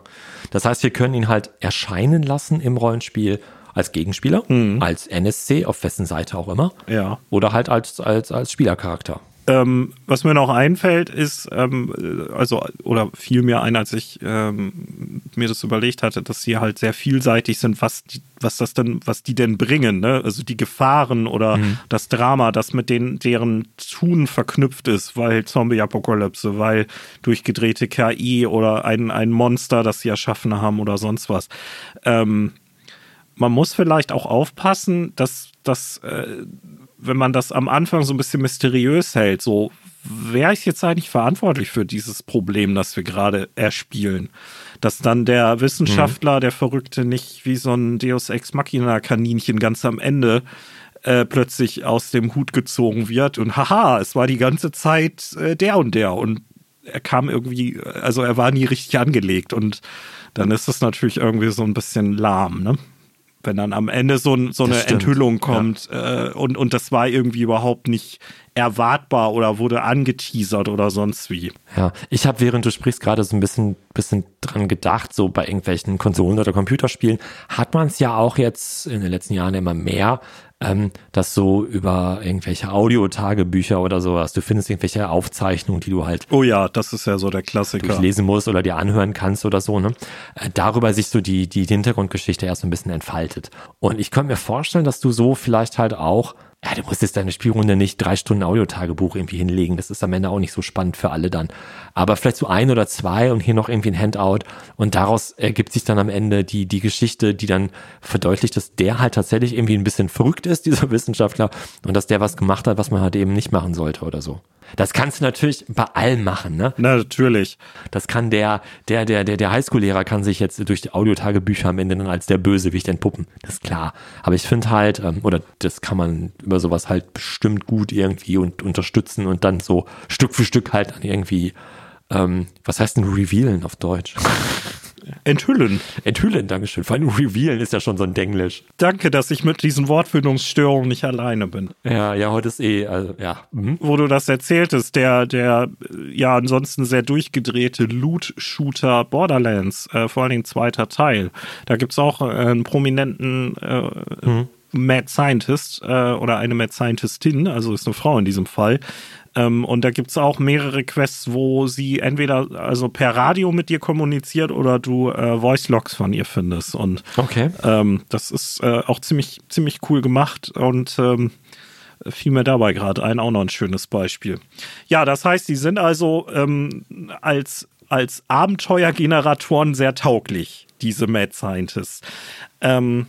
Das heißt, wir können ihn halt erscheinen lassen im Rollenspiel als Gegenspieler, mhm. als NSC, auf wessen Seite auch immer. Ja. Oder halt als, als, als Spielercharakter. Ähm, was mir noch einfällt, ist, ähm, also, oder fiel mir ein, als ich ähm, mir das überlegt hatte, dass sie halt sehr vielseitig sind, was, die, was das denn, was die denn bringen, ne? Also die Gefahren oder mhm. das Drama, das mit den, deren Tun verknüpft ist, weil Zombie-Apokalypse, weil durchgedrehte KI oder ein, ein Monster, das sie erschaffen haben oder sonst was. Ähm, man muss vielleicht auch aufpassen, dass das äh, wenn man das am Anfang so ein bisschen mysteriös hält, so wer ist jetzt eigentlich verantwortlich für dieses Problem, das wir gerade erspielen? Dass dann der Wissenschaftler, mhm. der Verrückte, nicht wie so ein Deus Ex Machina Kaninchen ganz am Ende äh, plötzlich aus dem Hut gezogen wird und haha, es war die ganze Zeit äh, der und der und er kam irgendwie, also er war nie richtig angelegt und dann ist das natürlich irgendwie so ein bisschen lahm, ne? Wenn dann am Ende so, so eine Enthüllung kommt ja. äh, und, und das war irgendwie überhaupt nicht erwartbar oder wurde angeteasert oder sonst wie. Ja, ich habe während du sprichst gerade so ein bisschen, bisschen dran gedacht, so bei irgendwelchen Konsolen oder Computerspielen hat man es ja auch jetzt in den letzten Jahren immer mehr, ähm, dass so über irgendwelche Audiotagebücher oder sowas, du findest irgendwelche Aufzeichnungen, die du halt. Oh ja, das ist ja so der Klassiker. lesen musst oder dir anhören kannst oder so, ne? Äh, darüber sich so die, die Hintergrundgeschichte erst so ein bisschen entfaltet. Und ich könnte mir vorstellen, dass du so vielleicht halt auch ja, du musst jetzt deine Spielrunde nicht drei Stunden Audiotagebuch irgendwie hinlegen. Das ist am Ende auch nicht so spannend für alle dann. Aber vielleicht so ein oder zwei und hier noch irgendwie ein Handout. Und daraus ergibt sich dann am Ende die, die Geschichte, die dann verdeutlicht, dass der halt tatsächlich irgendwie ein bisschen verrückt ist, dieser Wissenschaftler. Und dass der was gemacht hat, was man halt eben nicht machen sollte oder so. Das kannst du natürlich bei allem machen, ne? Na, natürlich. Das kann der, der, der, der, der Highschool-Lehrer kann sich jetzt durch die Audiotagebücher am Ende dann als der Bösewicht entpuppen. Das ist klar. Aber ich finde halt, ähm, oder das kann man über sowas halt bestimmt gut irgendwie und unterstützen und dann so Stück für Stück halt dann irgendwie, ähm, was heißt denn revealen auf Deutsch? Enthüllen. Enthüllen, Dankeschön. Vor allem revealen ist ja schon so ein Denglisch. Danke, dass ich mit diesen Wortfindungsstörungen nicht alleine bin. Ja, ja, heute ist eh, also, ja. Mhm. Wo du das erzähltest, der, der ja ansonsten sehr durchgedrehte Loot-Shooter Borderlands, äh, vor allen Dingen zweiter Teil. Da gibt's auch äh, einen prominenten äh, mhm. Mad Scientist äh, oder eine Mad Scientistin, also ist eine Frau in diesem Fall. Ähm, und da gibt's auch mehrere Quests, wo sie entweder also per Radio mit dir kommuniziert oder du äh, Voice-Logs von ihr findest. Und Okay. ähm, das ist äh, auch ziemlich, ziemlich cool gemacht und ähm, fiel mir dabei gerade ein, auch noch ein schönes Beispiel. Ja, das heißt, die sind also ähm, als, als Abenteuergeneratoren sehr tauglich, diese Mad Scientists. Ähm,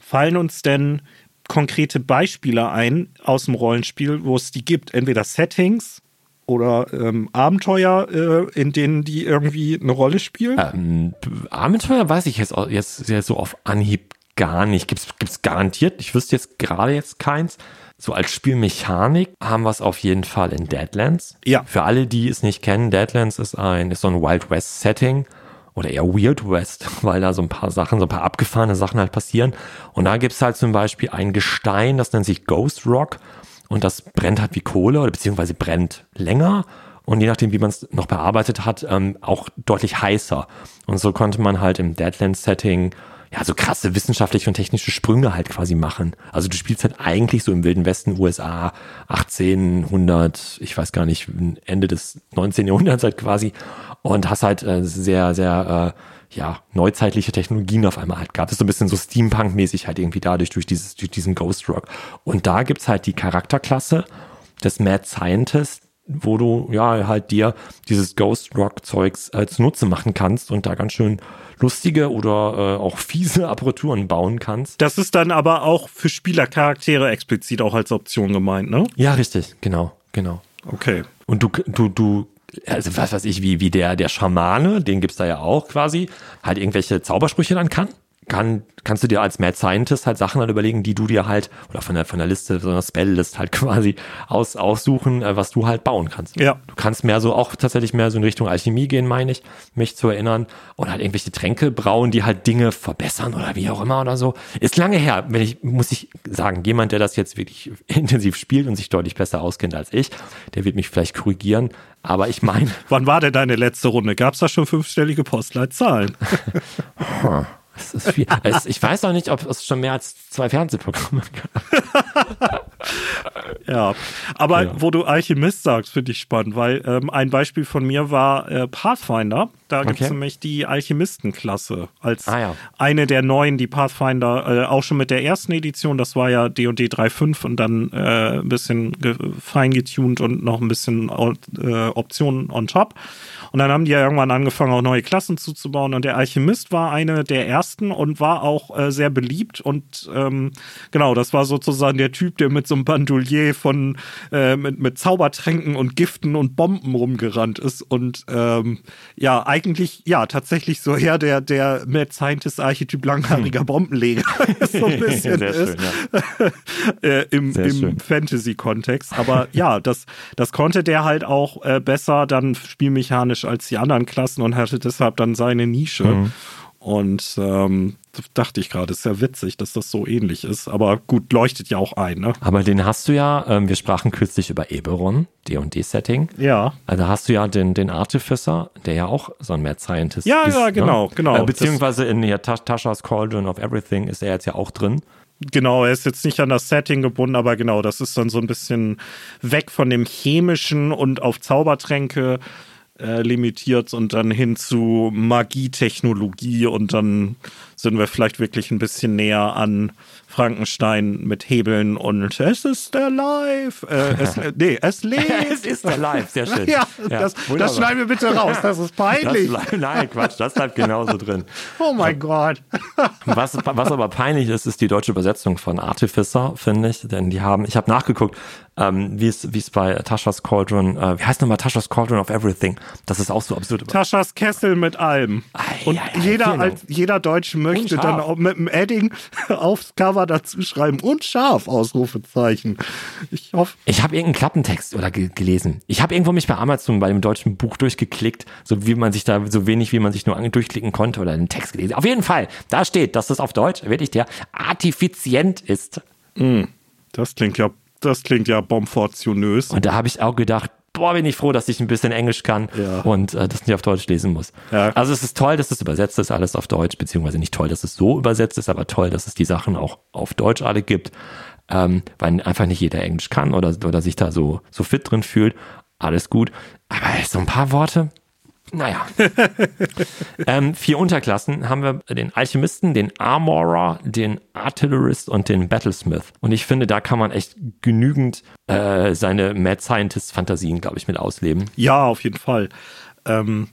fallen uns denn konkrete Beispiele ein aus dem Rollenspiel, wo es die gibt? Entweder Settings oder ähm, Abenteuer, äh, in denen die irgendwie eine Rolle spielen? Ähm, Abenteuer weiß ich jetzt, jetzt, jetzt so auf Anhieb gar nicht. Gibt's, gibt's garantiert. Ich wüsste jetzt gerade jetzt keins. So als Spielmechanik haben wir es auf jeden Fall in Deadlands. Ja. Für alle, die es nicht kennen, Deadlands ist ein, ist so ein Wild West Setting oder eher Weird West, weil da so ein paar Sachen, so ein paar abgefahrene Sachen halt passieren. Und da gibt's halt zum Beispiel ein Gestein, das nennt sich Ghost Rock und das brennt halt wie Kohle oder beziehungsweise brennt länger und je nachdem, wie man es noch bearbeitet hat, ähm, auch deutlich heißer. Und so konnte man halt im Deadlands-Setting ja so krasse wissenschaftliche und technische Sprünge halt quasi machen. Also du spielst halt eigentlich so im Wilden Westen USA 1800, ich weiß gar nicht, Ende des 19. Jahrhunderts halt quasi und hast halt äh, sehr, sehr äh, ja, neuzeitliche Technologien auf einmal halt gehabt. Das ist so ein bisschen so Steampunk-mäßig halt irgendwie dadurch, durch dieses, durch diesen Ghost Rock. Und da gibt's halt die Charakterklasse des Mad Scientist, wo du ja halt dir dieses Ghost Rock Zeugs äh, zunutze machen kannst und da ganz schön lustige oder äh, auch fiese Apparaturen bauen kannst. Das ist dann aber auch für Spielercharaktere explizit auch als Option gemeint, ne? Ja, richtig, genau, genau. Okay. Und du, du, du, also was weiß ich, wie, wie der, der Schamane, den gibt's da ja auch quasi, halt irgendwelche Zaubersprüche dann kann. Kann, kannst du dir als Mad Scientist halt Sachen dann überlegen, die du dir halt, oder von der, von der Liste, so einer Spell-List halt quasi aus, aussuchen, äh, was du halt bauen kannst. Ja. Du kannst mehr so, auch tatsächlich mehr so in Richtung Alchemie gehen, meine ich, mich zu erinnern. Oder halt irgendwelche Tränke brauen, die halt Dinge verbessern oder wie auch immer oder so. Ist lange her, wenn ich, muss ich sagen, jemand, der das jetzt wirklich intensiv spielt und sich deutlich besser auskennt als ich, der wird mich vielleicht korrigieren. Aber ich meine, Wann war denn deine letzte Runde? Gab's da schon fünfstellige Postleitzahlen? Es ist viel. es, ich weiß auch nicht, ob es schon mehr als zwei Fernsehprogramme gab. Ja, aber Ja. wo du Alchemist sagst, finde ich spannend, weil ähm, ein Beispiel von mir war äh, Pathfinder. Da Okay. nämlich die Alchemistenklasse als Ah, ja. eine der neuen, die Pathfinder äh, auch schon mit der ersten Edition, das war ja D&D 3.5 und dann äh, ein bisschen ge- feingetuned und noch ein bisschen äh, Optionen on top. Und dann haben die ja irgendwann angefangen, auch neue Klassen zuzubauen. Und der Alchemist war eine der ersten und war auch äh, sehr beliebt. Und ähm, genau, das war sozusagen der Typ, der mit so einem Bandolier von äh, mit, mit Zaubertränken und Giften und Bomben rumgerannt ist. Und ähm, ja, eigentlich, ja, tatsächlich so eher der, der Mad Scientist-Archetyp langhaariger Bombenleger so ein bisschen Sehr ist schön, äh, im, im. Fantasy-Kontext. Aber ja, das, das konnte der halt auch äh, besser dann spielmechanisch als die anderen Klassen und hatte deshalb dann seine Nische. Mhm. Und ähm, dachte ich gerade, ist ja witzig, dass das so ähnlich ist. Aber gut, leuchtet ja auch ein, ne? Aber den hast du ja, ähm, wir sprachen kürzlich über Eberron, D&D-Setting. Ja. Also hast du ja den, den Artificer, der ja auch so ein Mad Scientist Ja, ist. ja, genau, ne? genau. Äh, beziehungsweise in Ta- Tasha's Cauldron of Everything ist er jetzt ja auch drin. Genau, er ist jetzt nicht an das Setting gebunden, aber genau, das ist dann so ein bisschen weg von dem chemischen und auf Zaubertränke äh, limitiert und dann hin zu Magietechnologie und dann sind wir vielleicht wirklich ein bisschen näher an Frankenstein mit Hebeln und es ist alive. Äh, es, nee, es lebt. es ist alive, sehr schön. Ja, das, wunderbar. das schneiden wir bitte raus, das ist Das peinlich. bleib- Nein, Quatsch, das bleibt genauso drin. Oh mein Gott. Was, was aber peinlich ist, ist die deutsche Übersetzung von Artificer, finde ich. Denn die haben, ich habe nachgeguckt, ähm, wie es wie es bei Tasha's Cauldron, äh, wie heißt nochmal Tasha's Cauldron of Everything? Das ist auch so absurd. Taschas Kessel mit allem. Ei, Und ei, ei, jeder, als, jeder Deutsche möchte dann auch mit dem Edding aufs Cover dazu schreiben und scharf, Ausrufezeichen. Ich hoffe. Ich habe irgendeinen Klappentext oder ge gelesen. Ich habe irgendwo mich bei Amazon bei dem deutschen Buch durchgeklickt, so wie man sich da, so wenig wie man sich nur durchklicken konnte oder einen Text gelesen. Auf jeden Fall, da steht, dass das auf Deutsch wirklich der artifizient ist. Mm, das klingt ja, das klingt ja bomfortionös. Und da habe ich auch gedacht, boah, bin ich froh, dass ich ein bisschen Englisch kann ja. und äh, das nicht auf Deutsch lesen muss. Ja. Also es ist toll, dass es übersetzt ist, alles auf Deutsch, beziehungsweise nicht toll, dass es so übersetzt ist, aber toll, dass es die Sachen auch auf Deutsch alle gibt, ähm, weil einfach nicht jeder Englisch kann oder, oder sich da so, so fit drin fühlt. Alles gut. Aber so ein paar Worte, naja. ähm, vier Unterklassen haben wir den Alchemisten, den Armorer, den Artillerist und den Battlesmith. Und ich finde, da kann man echt genügend äh, seine Mad Scientist-Fantasien, glaube ich, mit ausleben. Ja, auf jeden Fall. Ähm,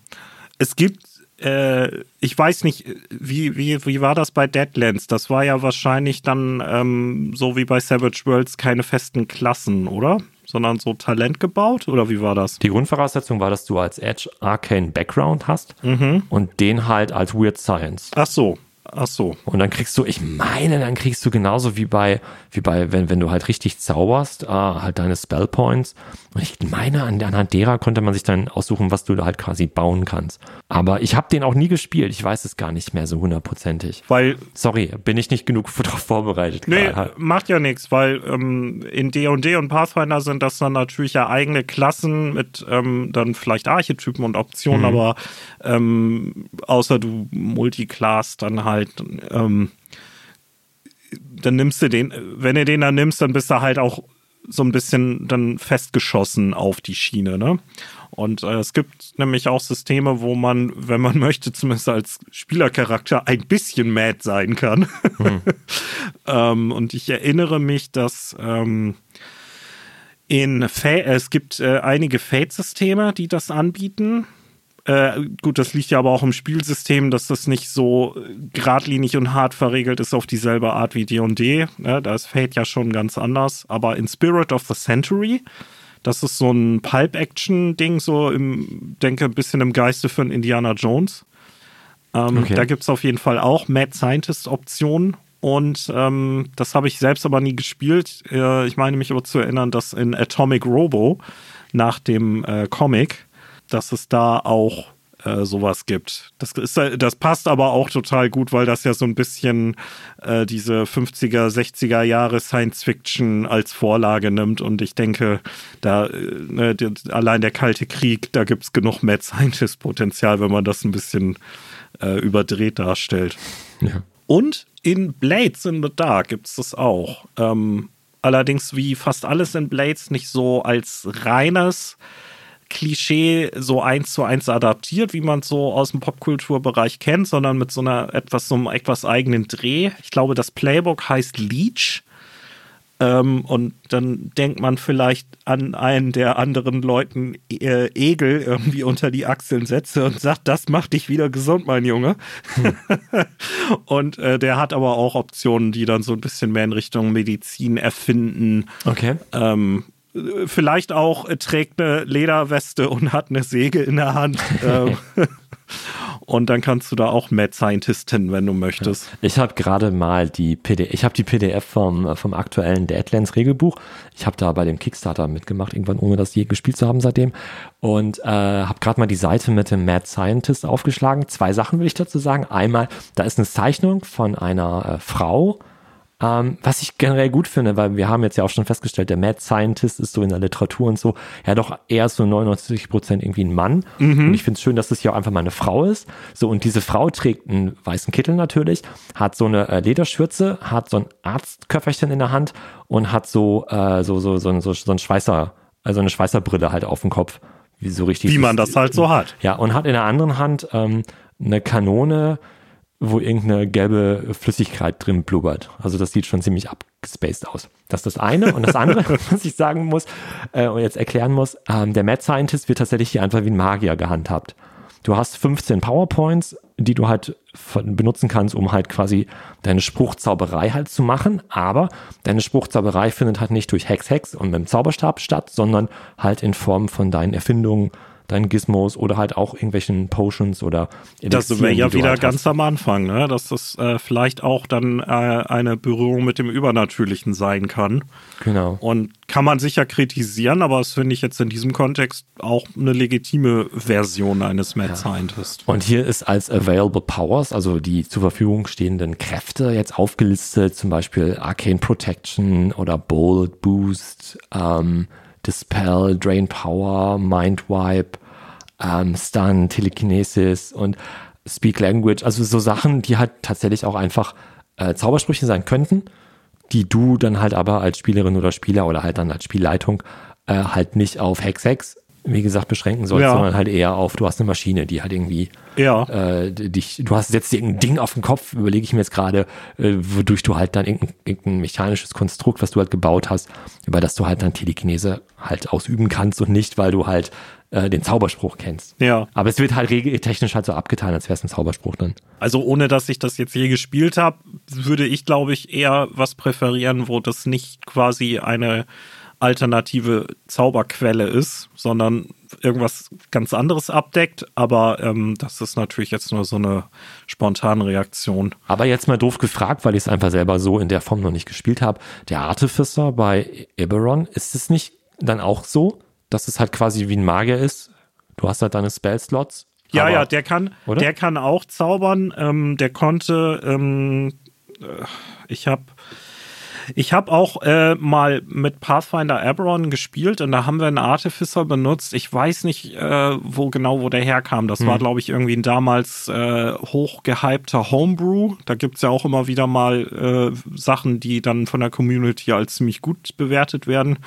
es gibt äh, ich weiß nicht, wie, wie, wie war das bei Deadlands? Das war ja wahrscheinlich dann ähm, so wie bei Savage Worlds keine festen Klassen, oder? Sondern so Talent gebaut? Oder wie war das? Die Grundvoraussetzung war, dass du als Edge Arcane Background hast mhm. und den halt als Weird Science. Ach so. Ach so. Und dann kriegst du, ich meine, dann kriegst du genauso wie bei, wie bei, wenn, wenn du halt richtig zauberst, äh, halt deine Spell Points. Und ich meine, an, anhand derer konnte man sich dann aussuchen, was du da halt quasi bauen kannst. Aber ich habe den auch nie gespielt. Ich weiß es gar nicht mehr so hundertprozentig. Weil. Sorry, bin ich nicht genug darauf vorbereitet. Nee, halt. macht ja nichts, weil ähm, in D&D und Pathfinder sind das dann natürlich ja eigene Klassen mit ähm, dann vielleicht Archetypen und Optionen, mhm. aber ähm, außer du Multiclass dann halt halt, ähm, dann nimmst du den, wenn du den dann nimmst, dann bist du halt auch so ein bisschen dann festgeschossen auf die Schiene, ne? Und äh, es gibt nämlich auch Systeme, wo man, wenn man möchte, zumindest als Spielercharakter ein bisschen mad sein kann. Hm. ähm, und ich erinnere mich, dass ähm, in Fa es gibt äh, einige Fate-Systeme, die das anbieten. Äh, gut, das liegt ja aber auch im Spielsystem, dass das nicht so geradlinig und hart verregelt ist auf dieselbe Art wie D&D. Ne? Da ist Fate ja schon ganz anders. Aber in Spirit of the Century, das ist so ein Pulp-Action-Ding, so im, denke, ein bisschen im Geiste von Indiana Jones. Ähm, okay. Da gibt es auf jeden Fall auch Mad Scientist-Optionen. Und ähm, das habe ich selbst aber nie gespielt. Äh, ich meine mich aber zu erinnern, dass in Atomic Robo nach dem äh, Comic dass es da auch äh, sowas gibt. Das, ist, das passt aber auch total gut, weil das ja so ein bisschen äh, diese 50er, 60er Jahre Science Fiction als Vorlage nimmt. Und ich denke, da äh, ne, allein der Kalte Krieg, da gibt es genug Mad Scientist-Potenzial, wenn man das ein bisschen äh, überdreht darstellt. Ja. Und in Blades in the Dark gibt es das auch. Ähm, allerdings wie fast alles in Blades nicht so als reines Klischee so eins zu eins adaptiert, wie man es so aus dem Popkulturbereich kennt, sondern mit so einer etwas so einem etwas eigenen Dreh. Ich glaube, das Playbook heißt Leech. Ähm, und dann denkt man vielleicht an einen der anderen Leuten äh, Egel irgendwie unter die Achseln setze und sagt, das macht dich wieder gesund, mein Junge. Hm. und äh, der hat aber auch Optionen, die dann so ein bisschen mehr in Richtung Medizin erfinden. Okay. Ähm, vielleicht auch äh, trägt eine Lederweste und hat eine Säge in der Hand. Ähm, und dann kannst du da auch Mad Scientistin, wenn du möchtest. Ich habe gerade mal die PDF, ich habe die PDF vom, äh, vom aktuellen Deadlands Regelbuch. Ich habe da bei dem Kickstarter mitgemacht, irgendwann ohne das je gespielt zu haben seitdem. Und äh, habe gerade mal die Seite mit dem Mad Scientist aufgeschlagen. Zwei Sachen will ich dazu sagen. Einmal, da ist eine Zeichnung von einer äh, Frau, ähm, was ich generell gut finde, weil wir haben jetzt ja auch schon festgestellt, der Mad Scientist ist so in der Literatur und so, ja doch eher so 99 Prozent irgendwie ein Mann. Mhm. Und ich finde es schön, dass das hier auch einfach mal eine Frau ist. So, und diese Frau trägt einen weißen Kittel natürlich, hat so eine äh, Lederschürze, hat so ein Arztköfferchen in der Hand und hat so, äh, so, so, so, so, so ein Schweißer, also eine Schweißerbrille halt auf dem Kopf. Wie so richtig. Wie man das halt so hat. Ja, und hat in der anderen Hand ähm, eine Kanone, wo irgendeine gelbe Flüssigkeit drin blubbert. Also das sieht schon ziemlich abgespaced aus. Das ist das eine. Und das andere, was ich sagen muss äh, und jetzt erklären muss, ähm, der Mad Scientist wird tatsächlich hier einfach wie ein Magier gehandhabt. Du hast 15 PowerPoints, die du halt benutzen kannst, um halt quasi deine Spruchzauberei halt zu machen. Aber deine Spruchzauberei findet halt nicht durch Hex Hex und mit dem Zauberstab statt, sondern halt in Form von deinen Erfindungen, deinen Gizmos oder halt auch irgendwelchen Potions oder Das wäre ja wieder halt ganz am Anfang, ne? dass das äh, vielleicht auch dann äh, eine Berührung mit dem Übernatürlichen sein kann. Genau. Und kann man sicher kritisieren, aber das finde ich jetzt in diesem Kontext auch eine legitime Version eines Mad ja. Scientist. Und hier ist als Available Powers, also die zur Verfügung stehenden Kräfte, jetzt aufgelistet, zum Beispiel Arcane Protection oder Bold Boost, ähm, Dispel, Drain Power, Mind Wipe, ähm, Stun, Telekinesis und Speak Language. Also so Sachen, die halt tatsächlich auch einfach äh, Zaubersprüche sein könnten, die du dann halt aber als Spielerin oder Spieler oder halt dann als Spielleitung äh, halt nicht auf Hex Hex wie gesagt, beschränken sollst, ja. sondern halt eher auf, du hast eine Maschine, die halt irgendwie ja. äh, dich, du hast jetzt irgendein Ding auf dem Kopf, überlege ich mir jetzt gerade, äh, wodurch du halt dann irgendein, irgendein, mechanisches Konstrukt, was du halt gebaut hast, über das du halt dann Telekinese halt ausüben kannst und nicht, weil du halt äh, den Zauberspruch kennst. Ja. Aber es wird halt regeltechnisch halt so abgetan, als wäre es ein Zauberspruch dann. Also ohne, dass ich das jetzt je gespielt habe, würde ich, glaube ich, eher was präferieren, wo das nicht quasi eine alternative Zauberquelle ist, sondern irgendwas ganz anderes abdeckt. Aber ähm, das ist natürlich jetzt nur so eine spontane Reaktion. Aber jetzt mal doof gefragt, weil ich es einfach selber so in der Form noch nicht gespielt habe. Der Artificer bei Eberron, ist es nicht dann auch so, dass es halt quasi wie ein Magier ist? Du hast halt deine Spellslots. Ja, aber, ja, der kann, oder? der kann auch zaubern. Ähm, der konnte, ähm, äh, ich habe ich habe auch äh, mal mit Pathfinder Eberron gespielt und da haben wir einen Artificer benutzt. Ich weiß nicht, äh, wo genau, wo der herkam. Das hm. war, glaube ich, irgendwie ein damals äh, hochgehypter Homebrew. Da gibt's ja auch immer wieder mal äh, Sachen, die dann von der Community als ziemlich gut bewertet werden.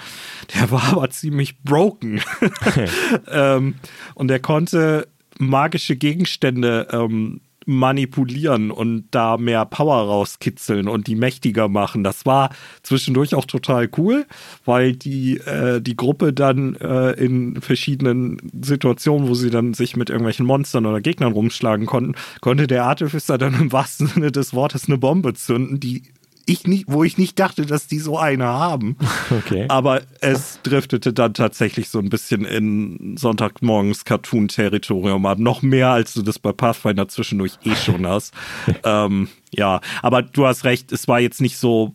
Der war aber ziemlich broken. ähm, und der konnte magische Gegenstände ähm, manipulieren und da mehr Power rauskitzeln und die mächtiger machen. Das war zwischendurch auch total cool, weil die, äh, die Gruppe dann äh, in verschiedenen Situationen, wo sie dann sich mit irgendwelchen Monstern oder Gegnern rumschlagen konnten, konnte der Artificer dann im wahrsten Sinne des Wortes eine Bombe zünden, die ich nicht, wo ich nicht dachte, dass die so eine haben. Okay. Aber es driftete dann tatsächlich so ein bisschen in Sonntagmorgens Cartoon-Territorium ab. Noch mehr, als du das bei Pathfinder zwischendurch eh schon hast. ähm, ja, aber du hast recht, es war jetzt nicht so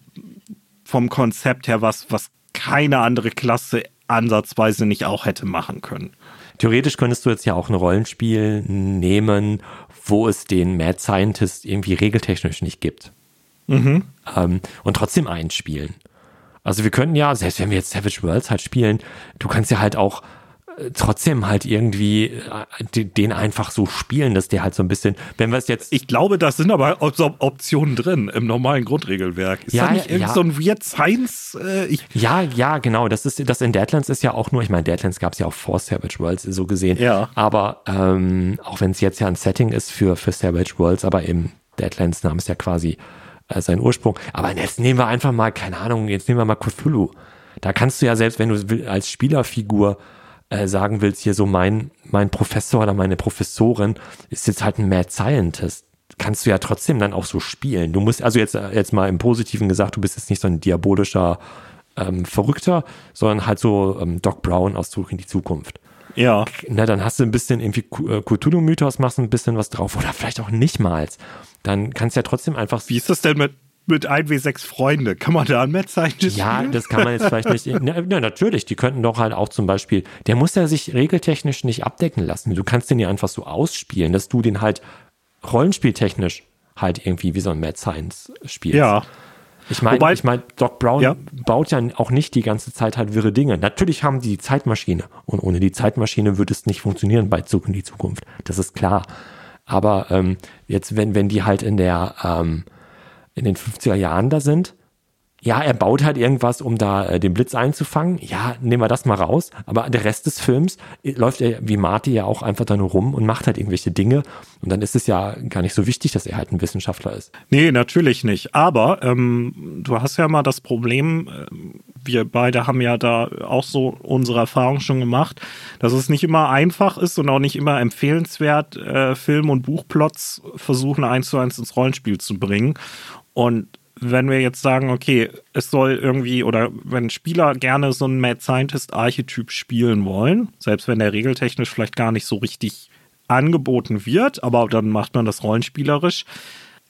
vom Konzept her was, was keine andere Klasse ansatzweise nicht auch hätte machen können. Theoretisch könntest du jetzt ja auch ein Rollenspiel nehmen, wo es den Mad Scientist irgendwie regeltechnisch nicht gibt mhm. ähm, und trotzdem einspielen. Also wir könnten ja, selbst wenn wir jetzt Savage Worlds halt spielen, du kannst ja halt auch äh, trotzdem halt irgendwie äh, den einfach so spielen, dass der halt so ein bisschen, wenn wir es jetzt. Ich glaube, da sind aber Optionen drin im normalen Grundregelwerk. Ist ja, da nicht ja. so ein Weird Science? Äh, ja, ja, genau. Das ist das in Deadlands ist ja auch nur, ich meine, Deadlands gab es ja auch vor Savage Worlds so gesehen. Ja. Aber ähm, auch wenn es jetzt ja ein Setting ist für, für Savage Worlds, aber im Deadlands nahm es ja quasi äh, seinen Ursprung. Aber jetzt nehmen wir einfach mal, keine Ahnung, jetzt nehmen wir mal Cthulhu. Da kannst du ja selbst, wenn du als Spielerfigur äh, sagen willst, hier so mein, mein Professor oder meine Professorin ist jetzt halt ein Mad Scientist kannst du ja trotzdem dann auch so spielen. Du musst also jetzt, jetzt mal im Positiven gesagt, du bist jetzt nicht so ein diabolischer ähm, Verrückter, sondern halt so ähm, Doc Brown aus Zurück in die Zukunft. Ja. Na, dann hast du ein bisschen irgendwie äh, Cthulhu-Mythos, machst ein bisschen was drauf oder vielleicht auch nicht mal. Dann kannst du ja trotzdem einfach. Wie ist das denn mit, mit 1W6 Freunde? Kann man da ein Mad Scientist Ja, spielen? das kann man jetzt vielleicht nicht. Na, na, natürlich, die könnten doch halt auch zum Beispiel, der muss ja sich regeltechnisch nicht abdecken lassen. Du kannst den ja einfach so ausspielen, dass du den halt rollenspieltechnisch halt irgendwie wie so ein Mad Science spielst. Ja. Ich meine, ich mein, Doc Brown ja. baut ja auch nicht die ganze Zeit halt wirre Dinge. Natürlich haben die die Zeitmaschine und ohne die Zeitmaschine würde es nicht funktionieren bei Zug in die Zukunft. Das ist klar. Aber ähm, jetzt, wenn, wenn die halt in der ähm, in den 50er Jahren da sind, ja, er baut halt irgendwas, um da äh, den Blitz einzufangen. Ja, nehmen wir das mal raus. Aber der Rest des Films äh, läuft er wie Marty ja auch einfach da nur rum und macht halt irgendwelche Dinge. Und dann ist es ja gar nicht so wichtig, dass er halt ein Wissenschaftler ist. Nee, natürlich nicht. Aber ähm, du hast ja mal das Problem, äh, wir beide haben ja da auch so unsere Erfahrung schon gemacht, dass es nicht immer einfach ist und auch nicht immer empfehlenswert, äh, Film- und Buchplots versuchen eins zu eins ins Rollenspiel zu bringen. Und wenn wir jetzt sagen, okay, es soll irgendwie, oder wenn Spieler gerne so einen Mad Scientist-Archetyp spielen wollen, selbst wenn der regeltechnisch vielleicht gar nicht so richtig angeboten wird, aber dann macht man das rollenspielerisch,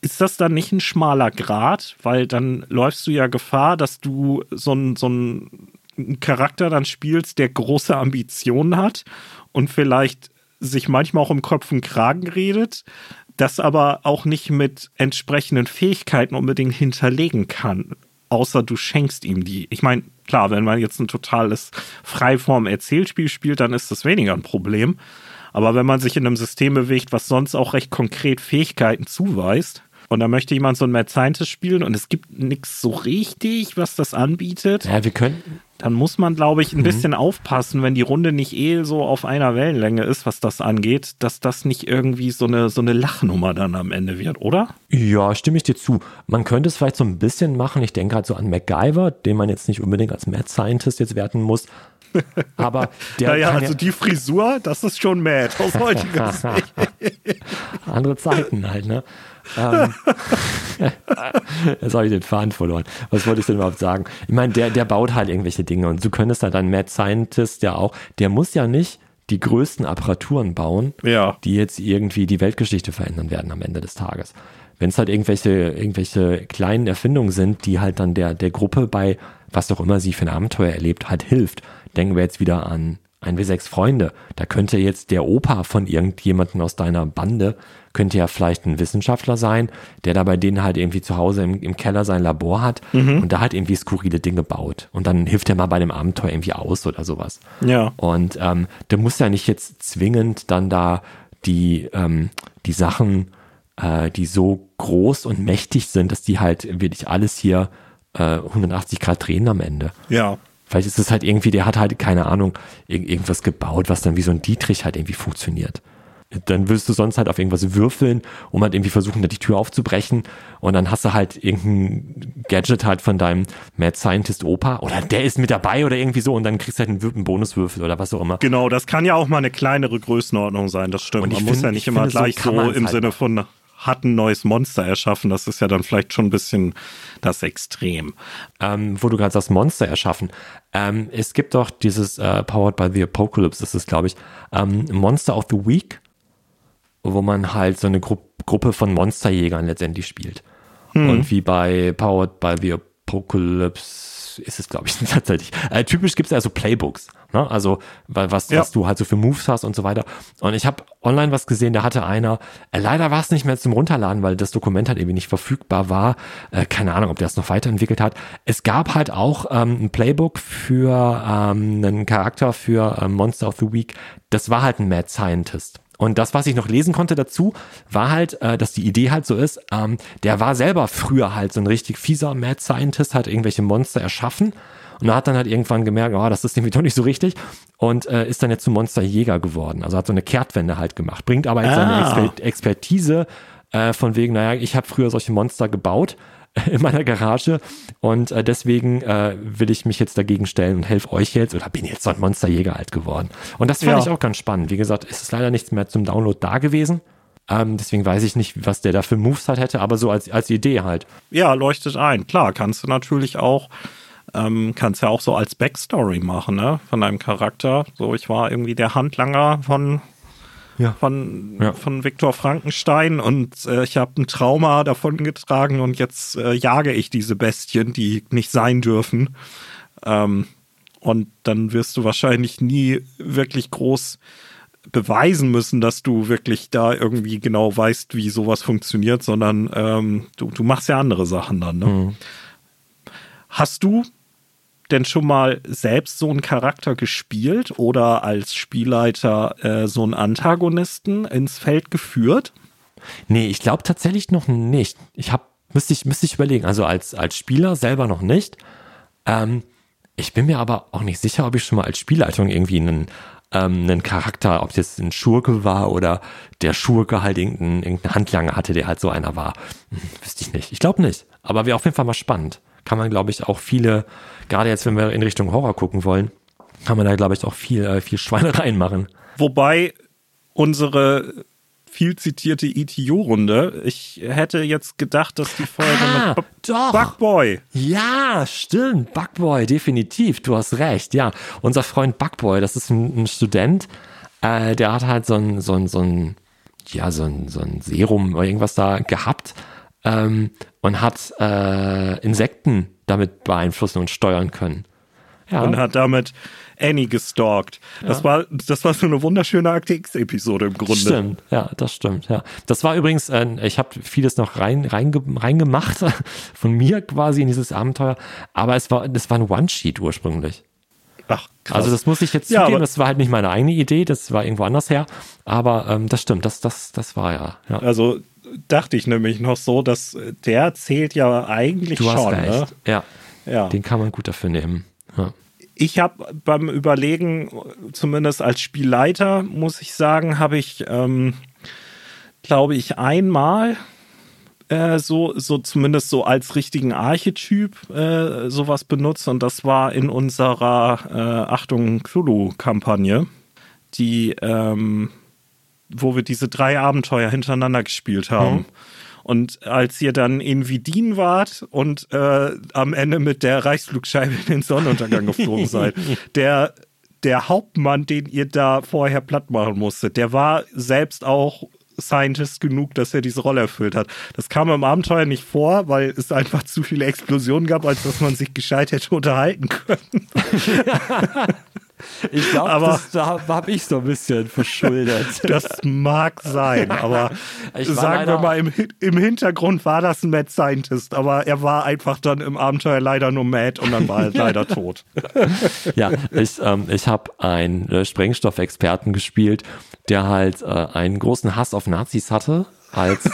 ist das dann nicht ein schmaler Grad? Weil dann läufst du ja Gefahr, dass du so einen so einen Charakter dann spielst, der große Ambitionen hat und vielleicht sich manchmal auch im Kopf und Kragen redet, das aber auch nicht mit entsprechenden Fähigkeiten unbedingt hinterlegen kann, außer du schenkst ihm die. Ich meine, klar, wenn man jetzt ein totales Freiform-Erzählspiel spielt, dann ist das weniger ein Problem. Aber wenn man sich in einem System bewegt, was sonst auch recht konkret Fähigkeiten zuweist, und da möchte jemand so ein Mad Scientist spielen und es gibt nichts so richtig, was das anbietet. Ja, wir könnten. Dann muss man, glaube ich, ein mhm. bisschen aufpassen, wenn die Runde nicht eh so auf einer Wellenlänge ist, was das angeht, dass das nicht irgendwie so eine, so eine Lachnummer dann am Ende wird, oder? Ja, stimme ich dir zu. Man könnte es vielleicht so ein bisschen machen. Ich denke halt so an MacGyver, den man jetzt nicht unbedingt als Mad Scientist jetzt werten muss. Aber der. naja, also ja die Frisur, das ist schon mad aus heutiger Sicht. Andere Zeiten halt, ne? Ähm, jetzt habe ich den Faden verloren. Was wollte ich denn überhaupt sagen? Ich meine, der, der baut halt irgendwelche Dinge und du könntest halt dann Mad Scientist ja auch, der muss ja nicht die größten Apparaturen bauen, ja. die jetzt irgendwie die Weltgeschichte verändern werden am Ende des Tages. Wenn es halt irgendwelche, irgendwelche kleinen Erfindungen sind, die halt dann der, der Gruppe bei was auch immer sie für ein Abenteuer erlebt, halt hilft. Denken wir jetzt wieder an ein w sechs Freunde. Da könnte jetzt der Opa von irgendjemanden aus deiner Bande, könnte ja vielleicht ein Wissenschaftler sein, der da bei denen halt irgendwie zu Hause im, im Keller sein Labor hat mhm. und da halt irgendwie skurrile Dinge baut. Und dann hilft er mal bei dem Abenteuer irgendwie aus oder sowas. Ja. Und ähm, der muss ja nicht jetzt zwingend dann da die, ähm, die Sachen, äh, die so groß und mächtig sind, dass die halt wirklich alles hier äh, 180 Grad drehen am Ende. Ja. Vielleicht ist es halt irgendwie, der hat halt, keine Ahnung, irgendwas gebaut, was dann wie so ein Dietrich halt irgendwie funktioniert. Dann würdest du sonst halt auf irgendwas würfeln, um halt irgendwie versuchen, da die Tür aufzubrechen. Und dann hast du halt irgendein Gadget halt von deinem Mad Scientist Opa oder der ist mit dabei oder irgendwie so und dann kriegst du halt einen, einen Bonuswürfel oder was auch immer. Genau, das kann ja auch mal eine kleinere Größenordnung sein, das stimmt. Man find, muss ja nicht immer gleich so, so im halt Sinne von hat ein neues Monster erschaffen. Das ist ja dann vielleicht schon ein bisschen das Extrem. Ähm, wo du gerade das Monster erschaffen. Ähm, es gibt doch dieses äh, Powered by the Apocalypse, das ist, glaube ich, ähm, Monster of the Week, wo man halt so eine Gru Gruppe von Monsterjägern letztendlich spielt. Hm. Und wie bei Powered by the Apocalypse ist es, glaube ich, tatsächlich. Äh, typisch gibt es ja so Playbooks, ne? Also was, ja. was du halt so für Moves hast und so weiter. Und ich habe online was gesehen, da hatte einer, äh, leider war es nicht mehr zum Runterladen, weil das Dokument halt irgendwie nicht verfügbar war. Äh, keine Ahnung, ob der es noch weiterentwickelt hat. Es gab halt auch ähm, ein Playbook für ähm, einen Charakter für ähm, Monster of the Week. Das war halt ein Mad Scientist. Und das, was ich noch lesen konnte dazu, war halt, äh, dass die Idee halt so ist, ähm, der war selber früher halt so ein richtig fieser Mad Scientist, hat irgendwelche Monster erschaffen und hat dann halt irgendwann gemerkt, oh, das ist irgendwie doch nicht so richtig und äh, ist dann jetzt zum Monsterjäger geworden. Also hat so eine Kehrtwende halt gemacht, bringt aber jetzt ah. seine Exper Expertise äh, von wegen, naja, ich habe früher solche Monster gebaut, in meiner Garage und äh, deswegen äh, will ich mich jetzt dagegen stellen und helfe euch jetzt oder bin jetzt so ein Monsterjäger alt geworden. Und das fand ja. ich auch ganz spannend. Wie gesagt, es ist leider nichts mehr zum Download da gewesen. Ähm, deswegen weiß ich nicht, was der da für Moves halt hätte, aber so als, als Idee halt. Ja, leuchtet ein. Klar, kannst du natürlich auch, ähm, kannst ja auch so als Backstory machen, ne? Von deinem Charakter. So, ich war irgendwie der Handlanger von ja. von, ja. von Viktor Frankenstein und äh, ich habe ein Trauma davon getragen und jetzt äh, jage ich diese Bestien, die nicht sein dürfen. Ähm, und dann wirst du wahrscheinlich nie wirklich groß beweisen müssen, dass du wirklich da irgendwie genau weißt, wie sowas funktioniert, sondern ähm, du, du machst ja andere Sachen dann. Ne? Mhm. Hast du denn schon mal selbst so einen Charakter gespielt oder als Spielleiter äh, so einen Antagonisten ins Feld geführt? Nee, ich glaube tatsächlich noch nicht. Ich habe, müsste ich, müsste ich überlegen, also als, als Spieler selber noch nicht. Ähm, ich bin mir aber auch nicht sicher, ob ich schon mal als Spielleitung irgendwie einen, ähm, einen Charakter, ob jetzt ein Schurke war oder der Schurke halt irgendeinen, irgendeinen Handlanger hatte, der halt so einer war. Hm, wüsste ich nicht. Ich glaube nicht. Aber wäre auf jeden Fall mal spannend. Kann man, glaube ich, auch viele gerade jetzt, wenn wir in Richtung Horror gucken wollen, kann man da, glaube ich, auch viel, äh, viel Schweinereien machen. Wobei unsere viel zitierte ETU-Runde. Ich hätte jetzt gedacht, dass die Folge Ah, mit B doch. Bugboy. Ja, stimmt. Bugboy, definitiv. Du hast recht. Ja, unser Freund Bugboy, das ist ein, ein Student, äh, der hat halt so ein, so ein, so ein, ja, so ein, so ein Serum oder irgendwas da gehabt ähm, und hat äh, Insekten damit beeinflussen und steuern können. Ja, und hat damit Annie gestalkt. Das, war, das war so eine wunderschöne Akte X-Episode im Grunde. Stimmt, ja, das stimmt, ja. Das war übrigens, äh, ich habe vieles noch rein, reinge, reingemacht von mir quasi in dieses Abenteuer, aber es war, das war ein One-Sheet ursprünglich. Ach, krass. Also das muss ich jetzt Ja, zugeben, das war halt nicht meine eigene Idee, das war irgendwo anders her, aber ähm, das stimmt, das, das, das war ja, ja. Also dachte ich nämlich noch so, dass äh, der zählt ja eigentlich Du hast schon. recht, ja. Ne? Ja. Den kann man gut dafür nehmen. Ja. Ich habe beim Überlegen, zumindest als Spielleiter, muss ich sagen, habe ich, ähm, glaube ich, einmal äh, so, so zumindest so als richtigen Archetyp äh, sowas benutzt und das war in unserer äh, Achtung Cthulhu-Kampagne, die, ähm, wo wir diese drei Abenteuer hintereinander gespielt haben. Und als ihr dann in Vidin wart und äh, am Ende mit der Reichsflugscheibe in den Sonnenuntergang geflogen seid, der, der Hauptmann, den ihr da vorher platt machen musstet, der war selbst auch Scientist genug, dass er diese Rolle erfüllt hat. Das kam im Abenteuer nicht vor, weil es einfach zu viele Explosionen gab, als dass man sich gescheit hätte unterhalten können. Ich glaube, da habe ich so ein bisschen verschuldet. Das mag sein, aber sagen wir mal, im, im Hintergrund war das ein Mad Scientist, aber er war einfach dann im Abenteuer leider nur Mad und dann war er leider tot. Ja, ich, ähm, ich habe einen äh, Sprengstoffexperten gespielt, der halt äh, einen großen Hass auf Nazis hatte. Als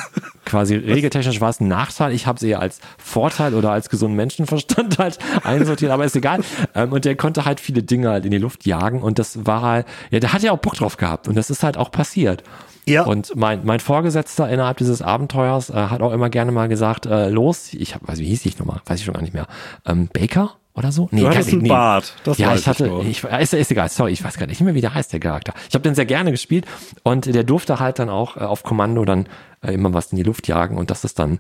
quasi regeltechnisch war es ein Nachteil. Ich habe es eher als Vorteil oder als gesunden Menschenverstand halt einsortiert, aber ist egal. Ähm, und der konnte halt viele Dinge halt in die Luft jagen und das war halt, ja, der hat ja auch Bock drauf gehabt und das ist halt auch passiert. Ja. Und mein, mein Vorgesetzter innerhalb dieses Abenteuers äh, hat auch immer gerne mal gesagt, äh, los, ich hab, weiß wie hieß ich nochmal, weiß ich schon gar nicht mehr. Ähm, Baker oder so? Nee, Du hattest ich- einen nee. Bart, das ja, weiß ich hatte, ich, ist, ist egal, sorry, ich weiß gar nicht mehr, wie der heißt, der Charakter. Ich habe den sehr gerne gespielt und der durfte halt dann auch äh, auf Kommando dann äh, immer was in die Luft jagen und das ist dann,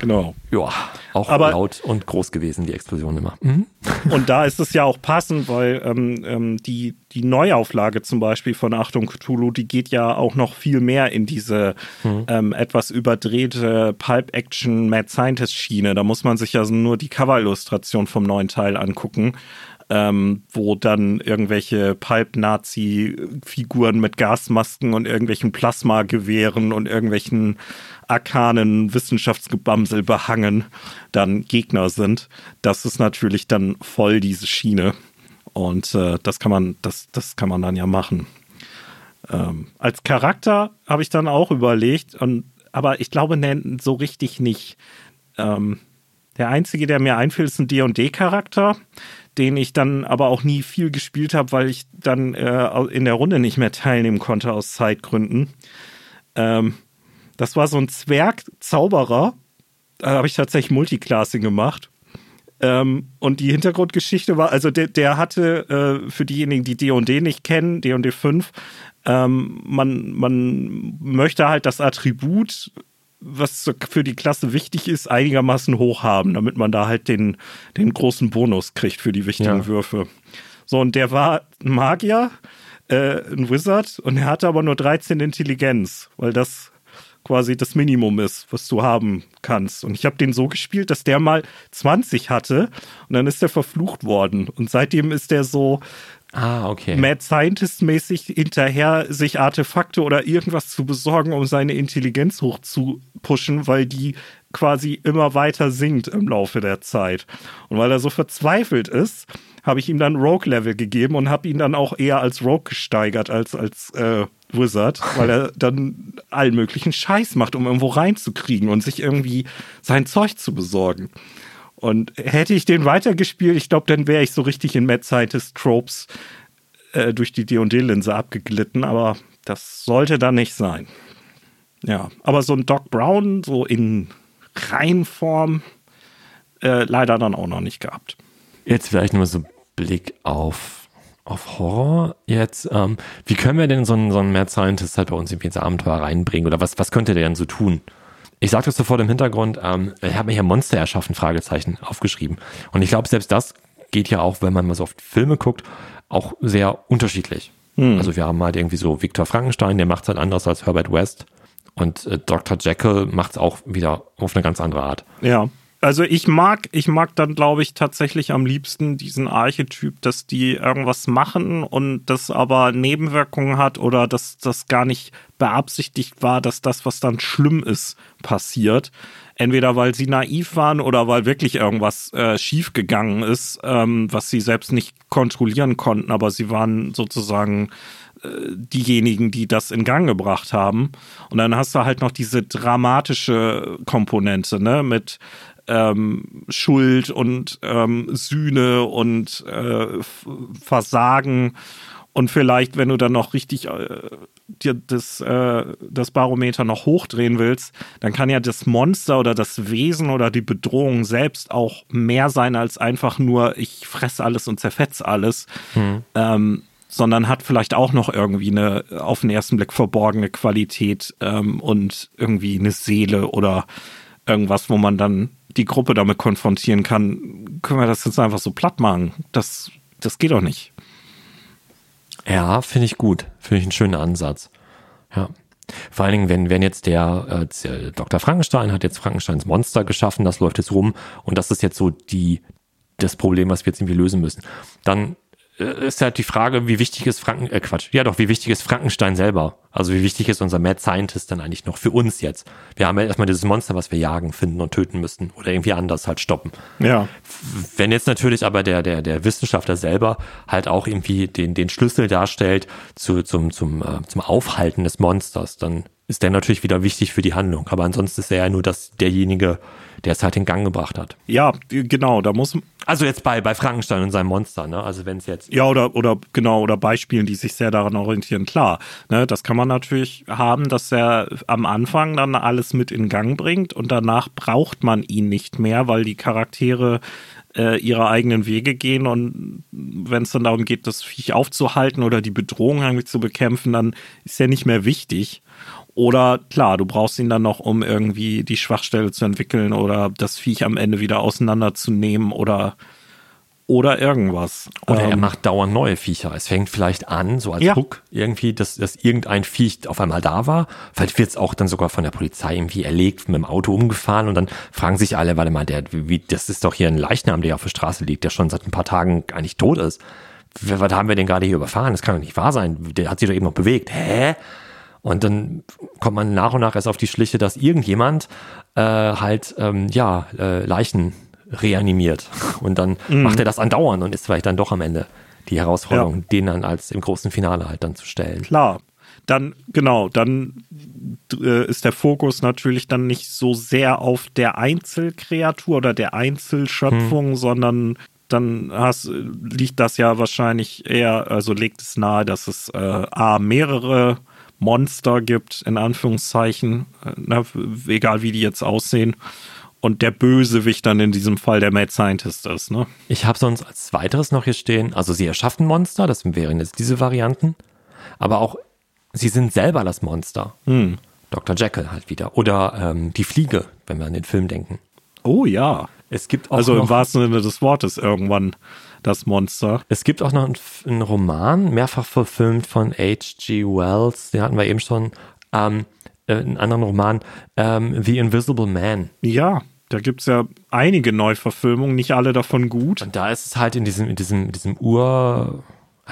Genau. ja, auch Aber- laut und groß gewesen, die Explosion immer. Mhm. Und da ist es ja auch passend, weil ähm, ähm, die, die Neuauflage zum Beispiel von Achtung Cthulhu, die geht ja auch noch viel mehr in diese ähm, etwas überdrehte Pulp-Action-Mad Scientist-Schiene. Da muss man sich ja nur die Cover-Illustration vom neuen Teil angucken. Ähm, wo dann irgendwelche Pulp-Nazi-Figuren mit Gasmasken und irgendwelchen Plasmagewehren und irgendwelchen arkanen Wissenschaftsgebamsel behangen dann Gegner sind. Das ist natürlich dann voll diese Schiene. Und äh, das kann man, das, das kann man dann ja machen. Ähm, als Charakter habe ich dann auch überlegt, und, aber ich glaube, ne, so richtig nicht. Ähm, der einzige, der mir einfällt, ist ein D&D-Charakter, den ich dann aber auch nie viel gespielt habe, weil ich dann äh, in der Runde nicht mehr teilnehmen konnte aus Zeitgründen. Ähm, das war so ein Zwerg-Zauberer. Da habe ich tatsächlich Multiclassing gemacht. Ähm, und die Hintergrundgeschichte war, also der, der hatte, äh, für diejenigen, die D&D nicht kennen, D&D 5, ähm, man, man möchte halt das Attribut, was für die Klasse wichtig ist, einigermaßen hoch haben, damit man da halt den, den großen Bonus kriegt für die wichtigen Ja. Würfe. So, und der war ein Magier, äh, ein Wizard, und er hatte aber nur 13 Intelligenz, weil das quasi das Minimum ist, was du haben kannst. Und ich habe den so gespielt, dass der mal 20 hatte und dann ist er verflucht worden. Und seitdem ist der so Ah, okay. Mad Scientist-mäßig hinterher, sich Artefakte oder irgendwas zu besorgen, um seine Intelligenz hoch zu pushen, weil die quasi immer weiter sinkt im Laufe der Zeit. Und weil er so verzweifelt ist, habe ich ihm dann Rogue-Level gegeben und habe ihn dann auch eher als Rogue gesteigert als als äh, Wizard, weil er dann allen möglichen Scheiß macht, um irgendwo reinzukriegen und sich irgendwie sein Zeug zu besorgen. Und hätte ich den weitergespielt, ich glaube, dann wäre ich so richtig in Mad Scientist Tropes äh, durch die D&D-Linse abgeglitten, aber das sollte dann nicht sein. Ja, aber so ein Doc Brown, so in Reinform, äh, leider dann auch noch nicht gehabt. Jetzt vielleicht nur so Blick auf, auf Horror jetzt, ähm, wie können wir denn so einen, so Mad Scientist halt bei uns irgendwie ins Abenteuer reinbringen? Oder was, was könnte der denn so tun? Ich sage das sofort im Hintergrund, ähm, ich habe mir hier Monster erschaffen, Fragezeichen, aufgeschrieben. Und ich glaube, selbst das geht ja auch, wenn man mal so auf Filme guckt, auch sehr unterschiedlich. Hm. Also wir haben halt irgendwie so Victor Frankenstein, der macht es halt anders als Herbert West. Und äh, Dr. Jekyll macht es auch wieder auf eine ganz andere Art. Ja. Also ich mag, ich mag dann, glaube ich, tatsächlich am liebsten diesen Archetyp, dass die irgendwas machen und das aber Nebenwirkungen hat oder dass das gar nicht beabsichtigt war, dass das, was dann schlimm ist, passiert. Entweder weil sie naiv waren oder weil wirklich irgendwas äh, schiefgegangen ist, ähm, was sie selbst nicht kontrollieren konnten, aber sie waren sozusagen äh, diejenigen, die das in Gang gebracht haben. Und dann hast du halt noch diese dramatische Komponente, ne, mit ähm, Schuld und ähm, Sühne und äh, Versagen. Und vielleicht, wenn du dann noch richtig äh, dir das, äh, das Barometer noch hochdrehen willst, dann kann ja das Monster oder das Wesen oder die Bedrohung selbst auch mehr sein als einfach nur, ich fresse alles und zerfetze alles. Hm. Ähm, sondern hat vielleicht auch noch irgendwie eine auf den ersten Blick verborgene Qualität ähm, und irgendwie eine Seele oder irgendwas, wo man dann die Gruppe damit konfrontieren kann, können wir das jetzt einfach so platt machen. Das, das geht doch nicht. Ja, finde ich gut. Finde ich einen schönen Ansatz. Ja. Vor allen Dingen, wenn, wenn jetzt der äh, Dr. Frankenstein hat jetzt Frankensteins Monster geschaffen, das läuft jetzt rum und das ist jetzt so die, das Problem, was wir jetzt irgendwie lösen müssen. Dann äh, ist halt die Frage, wie wichtig ist Franken, äh Quatsch, ja doch, wie wichtig ist Frankenstein selber? Also wie wichtig ist unser Mad Scientist dann eigentlich noch für uns jetzt? Wir haben ja erstmal dieses Monster, was wir jagen, finden und töten müssen oder irgendwie anders halt stoppen. Ja. Wenn jetzt natürlich aber der, der, der Wissenschaftler selber halt auch irgendwie den, den Schlüssel darstellt zu, zum, zum, äh, zum Aufhalten des Monsters, dann ist der natürlich wieder wichtig für die Handlung. Aber ansonsten ist er ja nur das, derjenige, der es halt in Gang gebracht hat. Ja, genau, da muss. Also jetzt bei, bei Frankenstein und seinem Monster, ne? Also wenn es jetzt. Ja, oder, oder genau, oder Beispielen, die sich sehr daran orientieren, klar. Ne, das kann man natürlich haben, dass er am Anfang dann alles mit in Gang bringt und danach braucht man ihn nicht mehr, weil die Charaktere äh, ihre eigenen Wege gehen und wenn es dann darum geht, das Viech aufzuhalten oder die Bedrohung irgendwie zu bekämpfen, dann ist er nicht mehr wichtig. Oder klar, du brauchst ihn dann noch, um irgendwie die Schwachstelle zu entwickeln oder das Viech am Ende wieder auseinanderzunehmen oder oder irgendwas. Oder ähm, er macht dauernd neue Viecher. Es fängt vielleicht an, so als ja. Hook irgendwie, dass, dass irgendein Viech auf einmal da war. Vielleicht wird es auch dann sogar von der Polizei irgendwie erlegt, mit dem Auto umgefahren und dann fragen sich alle, warte mal, der, wie, das ist doch hier ein Leichnam, der auf der Straße liegt, der schon seit ein paar Tagen eigentlich tot ist. Was haben wir denn gerade hier überfahren? Das kann doch nicht wahr sein. Der hat sich doch eben noch bewegt. Hä? Und dann kommt man nach und nach erst auf die Schliche, dass irgendjemand äh, halt ähm, ja äh, Leichen reanimiert. Und dann mhm. macht er das andauernd und ist vielleicht dann doch am Ende die Herausforderung, ja. den dann als im großen Finale halt dann zu stellen. Klar. Dann, genau, dann äh, ist der Fokus natürlich dann nicht so sehr auf der Einzelkreatur oder der Einzelschöpfung, hm. sondern dann hast, liegt das ja wahrscheinlich eher, also legt es nahe, dass es äh, A, mehrere Monster gibt, in Anführungszeichen, na, egal wie die jetzt aussehen. Und der Bösewicht dann in diesem Fall der Mad Scientist ist, ne? Ich habe sonst als weiteres noch hier stehen, also sie erschaffen Monster, das wären jetzt diese Varianten, aber auch sie sind selber das Monster. Hm. Dr. Jekyll halt wieder. Oder ähm, die Fliege, wenn wir an den Film denken. Oh ja. Es gibt auch also im wahrsten Sinne des Wortes irgendwann das Monster. Es gibt auch noch einen, einen Roman, mehrfach verfilmt von H.G. Wells, den hatten wir eben schon, ähm, äh, einen anderen Roman, ähm, The Invisible Man. Ja, da gibt es ja einige Neuverfilmungen, nicht alle davon gut. Und da ist es halt in diesem, in diesem, in diesem Ur-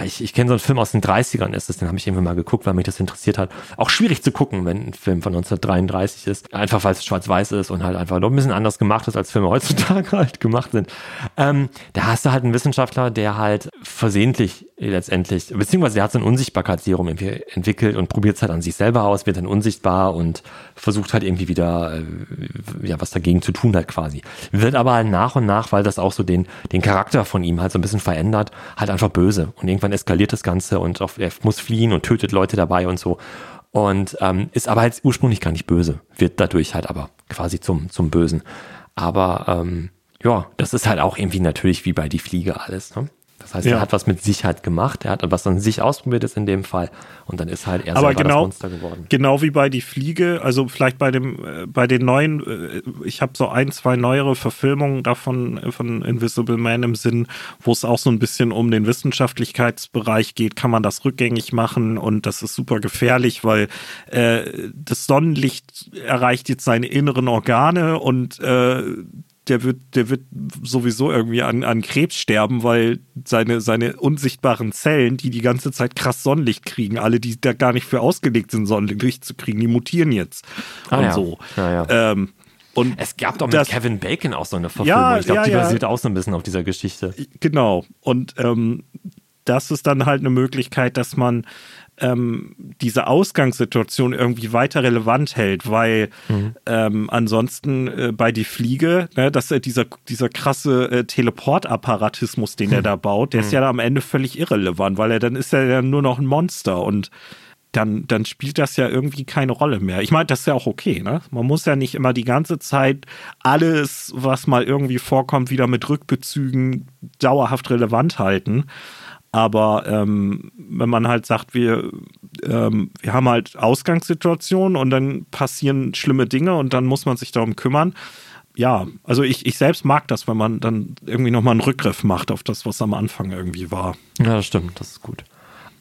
ich, ich kenne so einen Film aus den 30ern ist es, den habe ich irgendwann mal geguckt, weil mich das interessiert hat. Auch schwierig zu gucken, wenn ein Film von 1933 ist. Einfach weil es schwarz-weiß ist und halt einfach noch ein bisschen anders gemacht ist, als Filme heutzutage halt gemacht sind. Ähm, da hast du halt einen Wissenschaftler, der halt versehentlich letztendlich, beziehungsweise der hat so ein Unsichtbarkeitsserum irgendwie entwickelt und probiert es halt an sich selber aus, wird dann unsichtbar und versucht halt irgendwie wieder äh, ja was dagegen zu tun halt quasi. Wird aber halt nach und nach, weil das auch so den, den Charakter von ihm halt so ein bisschen verändert, halt einfach böse. Und irgendwann eskaliert das Ganze und auch, er muss fliehen und tötet Leute dabei und so. Und ähm, ist aber halt ursprünglich gar nicht böse, wird dadurch halt aber quasi zum, zum Bösen. Aber ähm, ja, das ist halt auch irgendwie natürlich wie bei die Fliege alles. Ne? Das heißt, Ja. er hat was mit sich halt gemacht, er hat was an sich ausprobiert ist in dem Fall und dann ist halt er selber genau, das Monster geworden. genau wie bei Die Fliege, also vielleicht bei dem, äh, bei den neuen, äh, ich habe so ein, zwei neuere Verfilmungen davon äh, von Invisible Man im Sinn, wo es auch so ein bisschen um den Wissenschaftlichkeitsbereich geht, kann man das rückgängig machen und das ist super gefährlich, weil äh, das Sonnenlicht erreicht jetzt seine inneren Organe und äh, der wird, der wird sowieso irgendwie an, an Krebs sterben, weil seine, seine unsichtbaren Zellen, die die ganze Zeit krass Sonnenlicht kriegen, alle, die da gar nicht für ausgelegt sind, Sonnenlicht zu kriegen, die mutieren jetzt. Ah und ja. so. Ja, ja. Ähm, und Es gab doch mit das- Kevin Bacon auch so eine Verfilmung. Ja, ich glaube, ja, die basiert auch so ein bisschen auf dieser Geschichte. Genau. Und ähm, das ist dann halt eine Möglichkeit, dass man ähm, diese Ausgangssituation irgendwie weiter relevant hält, weil ähm, ansonsten äh, bei die Fliege, ne, dass äh, dieser, dieser krasse äh, Teleportapparatismus, den er da baut, der ist ja dann am Ende völlig irrelevant, weil er dann ist er ja nur noch ein Monster und dann, dann spielt das ja irgendwie keine Rolle mehr. Ich meine, das ist ja auch okay, ne? Man muss ja nicht immer die ganze Zeit alles, was mal irgendwie vorkommt, wieder mit Rückbezügen dauerhaft relevant halten. Aber ähm, wenn man halt sagt, wir, ähm, wir haben halt Ausgangssituationen und dann passieren schlimme Dinge und dann muss man sich darum kümmern. Ja, also ich, ich selbst mag das, wenn man dann irgendwie nochmal einen Rückgriff macht auf das, was am Anfang irgendwie war. Ja, das stimmt, das ist gut.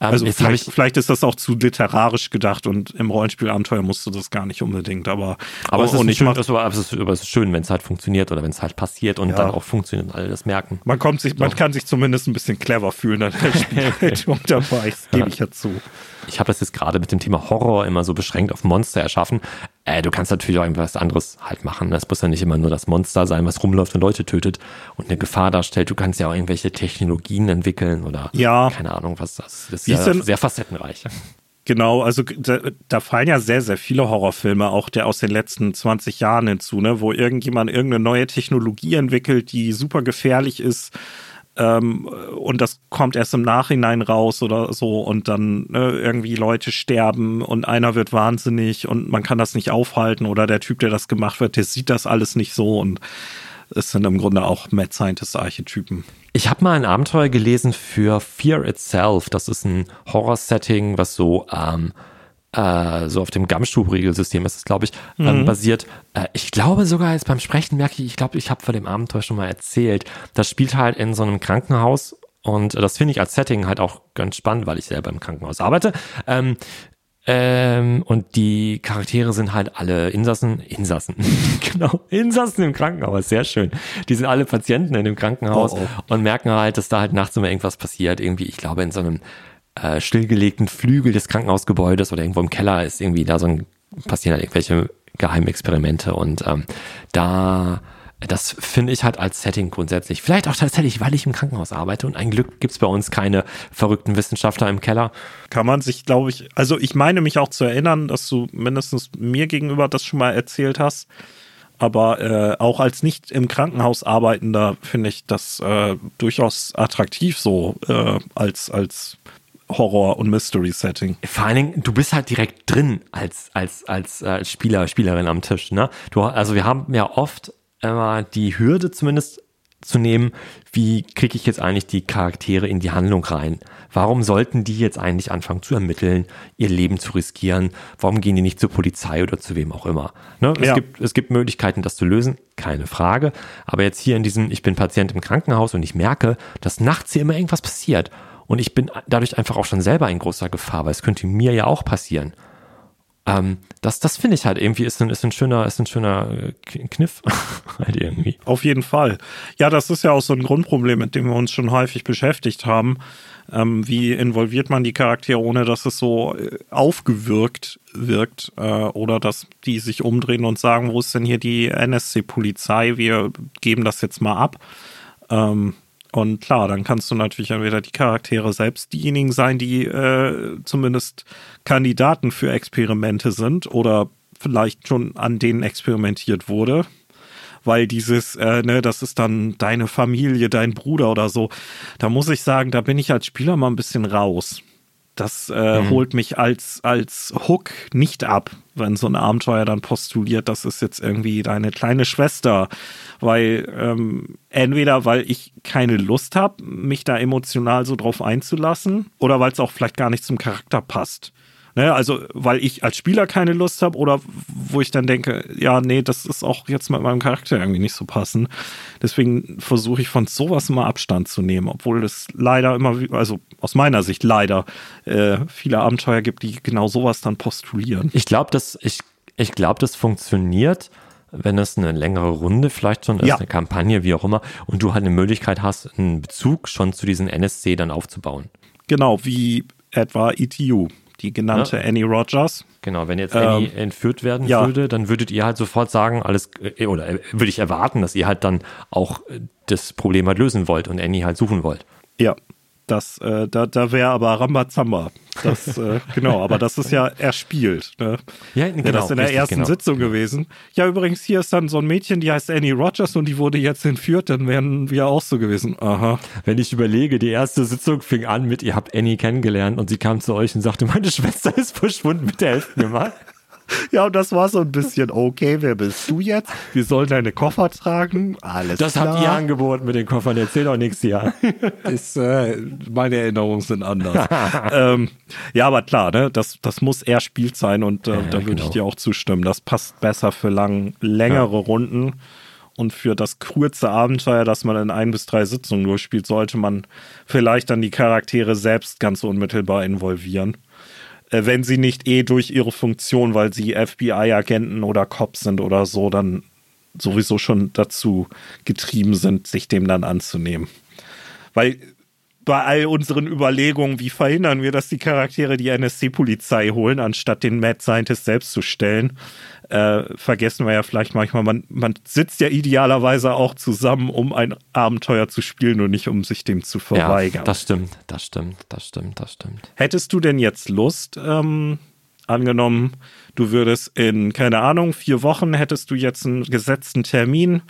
Ähm, Also vielleicht, vielleicht ist das auch zu literarisch gedacht und im Rollenspielabenteuer musst du das gar nicht unbedingt, aber, Aber es ist, und ein ich schön, ist, aber es ist, aber es ist schön, wenn es halt funktioniert oder wenn es halt passiert und Ja. dann auch funktioniert und alle das merken. man kommt sich, man kann sich zumindest ein bisschen clever fühlen an der Spielleitung dabei, das gebe ich ja zu. Ich habe das jetzt gerade mit dem Thema Horror immer so beschränkt auf Monster erschaffen. Äh, du kannst natürlich auch irgendwas anderes halt machen. Das muss ja nicht immer nur das Monster sein, was rumläuft und Leute tötet und eine Gefahr darstellt. Du kannst ja auch irgendwelche Technologien entwickeln oder Ja. keine Ahnung, was das, das ist ja ist denn- sehr facettenreich. Genau, also da, da fallen ja sehr, sehr viele Horrorfilme, auch der aus den letzten 20 Jahren hinzu, ne, wo irgendjemand irgendeine neue Technologie entwickelt, die super gefährlich ist. Ähm, und das kommt erst im Nachhinein raus oder so und dann ne, irgendwie Leute sterben und einer wird wahnsinnig und man kann das nicht aufhalten oder der Typ, der das gemacht wird, der sieht das alles nicht so und es sind im Grunde auch Mad Scientist-Archetypen. Ich habe mal ein Abenteuer gelesen für Fear Itself. Das ist ein Horror-Setting, was so ähm, äh, so auf dem Gamstub-Regelsystem ist es, glaube ich, ähm, basiert. Äh, ich glaube sogar jetzt beim Sprechen merke ich, ich glaube, ich habe von dem Abenteuer schon mal erzählt. Das spielt halt in so einem Krankenhaus und das finde ich als Setting halt auch ganz spannend, weil ich selber im Krankenhaus arbeite. Ähm, ähm, und die Charaktere sind halt alle Insassen, Insassen, genau, Insassen im Krankenhaus, sehr schön. Die sind alle Patienten in dem Krankenhaus Oh, und merken halt, dass da halt nachts immer irgendwas passiert. Irgendwie, ich glaube, in so einem äh, stillgelegten Flügel des Krankenhausgebäudes oder irgendwo im Keller ist irgendwie da so ein, passieren halt irgendwelche Geheimexperimente und ähm, da das finde ich halt als Setting grundsätzlich. Vielleicht auch tatsächlich, weil ich im Krankenhaus arbeite und ein Glück gibt's bei uns keine verrückten Wissenschaftler im Keller. kann man sich, glaube ich, also ich meine mich auch zu erinnern, dass du mindestens mir gegenüber das schon mal erzählt hast. Aber äh, auch als nicht im Krankenhaus arbeitender finde ich das äh, durchaus attraktiv so äh, als, als Horror- und Mystery-Setting. Vor allen Dingen, du bist halt direkt drin als, als, als äh, Spieler, Spielerin am Tisch. Ne? Du, also wir haben ja oft immer die Hürde zumindest zu nehmen, wie kriege ich jetzt eigentlich die Charaktere in die Handlung rein? Warum sollten die jetzt eigentlich anfangen zu ermitteln, ihr Leben zu riskieren? Warum gehen die nicht zur Polizei oder zu wem auch immer? Ne? Es, Ja. gibt, es gibt Möglichkeiten, das zu lösen, keine Frage. Aber jetzt hier in diesem, ich bin Patient im Krankenhaus und ich merke, dass nachts hier immer irgendwas passiert. Und ich bin dadurch einfach auch schon selber in großer Gefahr, weil es könnte mir ja auch passieren. Ähm, das das finde ich halt irgendwie ist ein, ist ein schöner, ist ein schöner äh, Kniff halt irgendwie. Auf jeden Fall. Ja, das ist ja auch so ein Grundproblem, mit dem wir uns schon häufig beschäftigt haben. Ähm, wie involviert man die Charaktere, ohne dass es so äh, aufgewirkt wirkt äh, oder dass die sich umdrehen und sagen, wo ist denn hier die NSC-Polizei? Wir geben das jetzt mal ab. Ähm, und klar, dann kannst du natürlich entweder die Charaktere selbst diejenigen sein, die äh, zumindest Kandidaten für Experimente sind oder vielleicht schon an denen experimentiert wurde weil dieses, äh, ne, das ist dann deine Familie, dein Bruder oder so. Da muss ich sagen, da bin ich als Spieler mal ein bisschen raus. Das äh, holt mich als, als Hook nicht ab. Wenn so ein Abenteuer dann postuliert, das ist jetzt irgendwie deine kleine Schwester, weil ähm, entweder weil ich keine Lust habe, mich da emotional so drauf einzulassen, oder weil es auch vielleicht gar nicht zum Charakter passt. Ne, also, weil ich als Spieler keine Lust habe oder wo ich dann denke, ja, nee, das ist auch jetzt mit meinem Charakter irgendwie nicht so passend. Deswegen versuche ich von sowas immer Abstand zu nehmen, obwohl es leider immer, also aus meiner Sicht leider, äh, viele Abenteuer gibt, die genau sowas dann postulieren. Ich glaube, dass ich, ich glaube, das funktioniert wenn es eine längere Runde vielleicht schon ist, Ja. eine Kampagne, wie auch immer, und du halt eine Möglichkeit hast, einen Bezug schon zu diesen NSC dann aufzubauen. Genau, wie etwa ETU, die genannte Annie Rogers. Genau, wenn jetzt Annie Ähm, entführt werden ja. würde, dann würdet ihr halt sofort sagen, alles, äh, oder äh, würde ich erwarten, dass ihr halt dann auch äh, das Problem halt lösen wollt und Annie halt suchen wollt. Ja, das, äh, da, da wäre aber Rambazamba. Das, äh, genau, aber das ist ja erspielt. Ne? Ja, Wäre genau, das in der richtig, ersten genau. Sitzung gewesen. Ja, übrigens, hier ist dann so ein Mädchen, die heißt Annie Rogers und die wurde jetzt entführt, dann wären wir auch so gewesen. Aha. Wenn ich überlege, die erste Sitzung fing an mit, ihr habt Annie kennengelernt und sie kam zu euch und sagte, meine Schwester ist verschwunden, bitte helft mir mal. Ja, und das war so ein bisschen, okay, wer bist du jetzt? Wir sollen deine Koffer tragen. Alles Das klar. habt ihr angeboten mit den Koffern, erzähl doch nichts hier. ist, äh, meine Erinnerungen sind anders. ähm, ja, aber klar, ne, das, das muss eher Spiel sein und äh, da würde genau. ich dir auch zustimmen. Das passt besser für lang, längere Runden und für das kurze Abenteuer, das man in ein bis drei Sitzungen durchspielt, sollte man vielleicht dann die Charaktere selbst ganz unmittelbar involvieren. Äh, wenn sie nicht eh durch ihre Funktion, weil sie FBI-Agenten oder Cops sind oder so, dann sowieso schon dazu getrieben sind, sich dem dann anzunehmen. Weil bei all unseren Überlegungen, wie verhindern wir, dass die Charaktere die NSC-Polizei holen, anstatt den Mad Scientist selbst zu stellen, äh, vergessen wir ja vielleicht manchmal, man, man sitzt ja idealerweise auch zusammen, um ein Abenteuer zu spielen und nicht um sich dem zu Ja, verweigern. das stimmt, das stimmt, das stimmt, das stimmt. Hättest du denn jetzt Lust, ähm, angenommen, du würdest in, keine Ahnung, vier Wochen hättest du jetzt einen gesetzten Termin,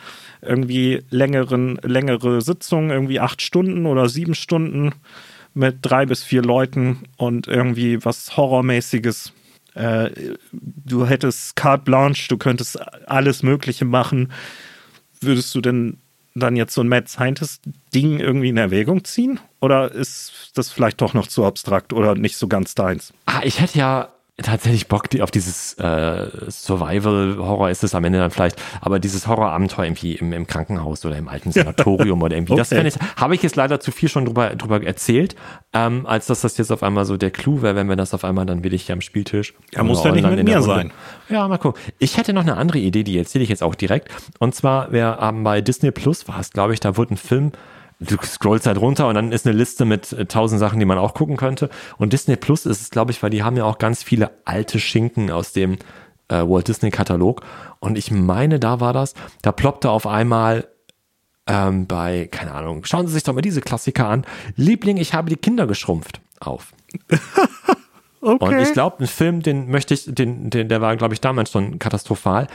irgendwie längeren, längere Sitzung, irgendwie acht Stunden oder sieben Stunden mit drei bis vier Leuten und irgendwie was Horrormäßiges. Äh, du hättest carte blanche, du könntest alles Mögliche machen. Würdest du denn dann jetzt so ein Mad Scientist-Ding irgendwie in Erwägung ziehen? Oder ist das vielleicht doch noch zu abstrakt oder nicht so ganz deins? Ah, ich hätte ja tatsächlich Bock die, auf dieses äh, Survival-Horror ist es am Ende dann vielleicht, aber dieses Horrorabenteuer irgendwie im, im Krankenhaus oder im alten Sanatorium oder irgendwie, das Okay. fände ich, habe ich jetzt leider zu viel schon drüber, drüber erzählt, ähm, als dass das jetzt auf einmal so der Clou wäre, wenn wir das auf einmal dann will ich ja am Spieltisch. Ja, muss ja nicht mit mir Runde. Ja, mal gucken. Ich hätte noch eine andere Idee, die erzähle ich jetzt auch direkt. Und zwar, wer ähm, bei Disney Plus war es, glaube ich, da wurde ein Film, du scrollst halt runter und dann ist eine Liste mit äh, tausend Sachen, die man auch gucken könnte. Und Disney Plus ist es, glaube ich, weil die haben ja auch ganz viele alte Schinken aus dem äh, Walt Disney Katalog. Und ich meine, da war das, da ploppte auf einmal ähm, bei, keine Ahnung, schauen Sie sich doch mal diese Klassiker an. Liebling, ich habe die Kinder geschrumpft auf. Okay. Und ich glaube, ein Film, den möchte ich, den, den, der war, glaube ich, damals schon katastrophal.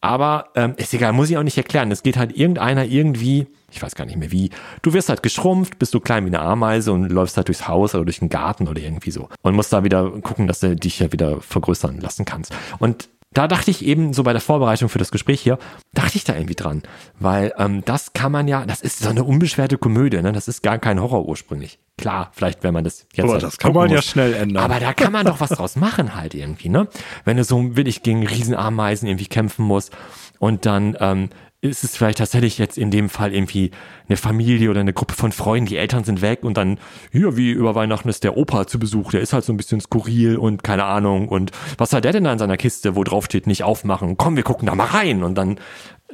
Aber ähm, ist egal, muss ich auch nicht erklären. Es geht halt irgendeiner irgendwie, ich weiß gar nicht mehr wie, du wirst halt geschrumpft, bist du klein wie eine Ameise und läufst halt durchs Haus oder durch den Garten oder irgendwie so. Und musst da wieder gucken, dass du dich ja wieder vergrößern lassen kannst. Und da dachte ich eben so bei der Vorbereitung für das Gespräch hier, dachte ich da irgendwie dran. Weil ähm, das kann man ja, das ist so eine unbeschwerte Komödie, ne? Das ist gar kein Horror ursprünglich. Klar, vielleicht, wenn man das jetzt Aber halt das kann man ja muss. schnell ändern. Aber da kann man doch was draus machen halt irgendwie, ne? Wenn du so willig gegen Riesenameisen irgendwie kämpfen musst und dann ähm, ist es vielleicht tatsächlich jetzt in dem Fall irgendwie eine Familie oder eine Gruppe von Freunden, die Eltern sind weg und dann, hier, wie über Weihnachten ist der Opa zu Besuch, der ist halt so ein bisschen skurril und keine Ahnung. Und was hat der denn da in seiner Kiste, wo drauf steht, nicht aufmachen, komm, wir gucken da mal rein. Und dann,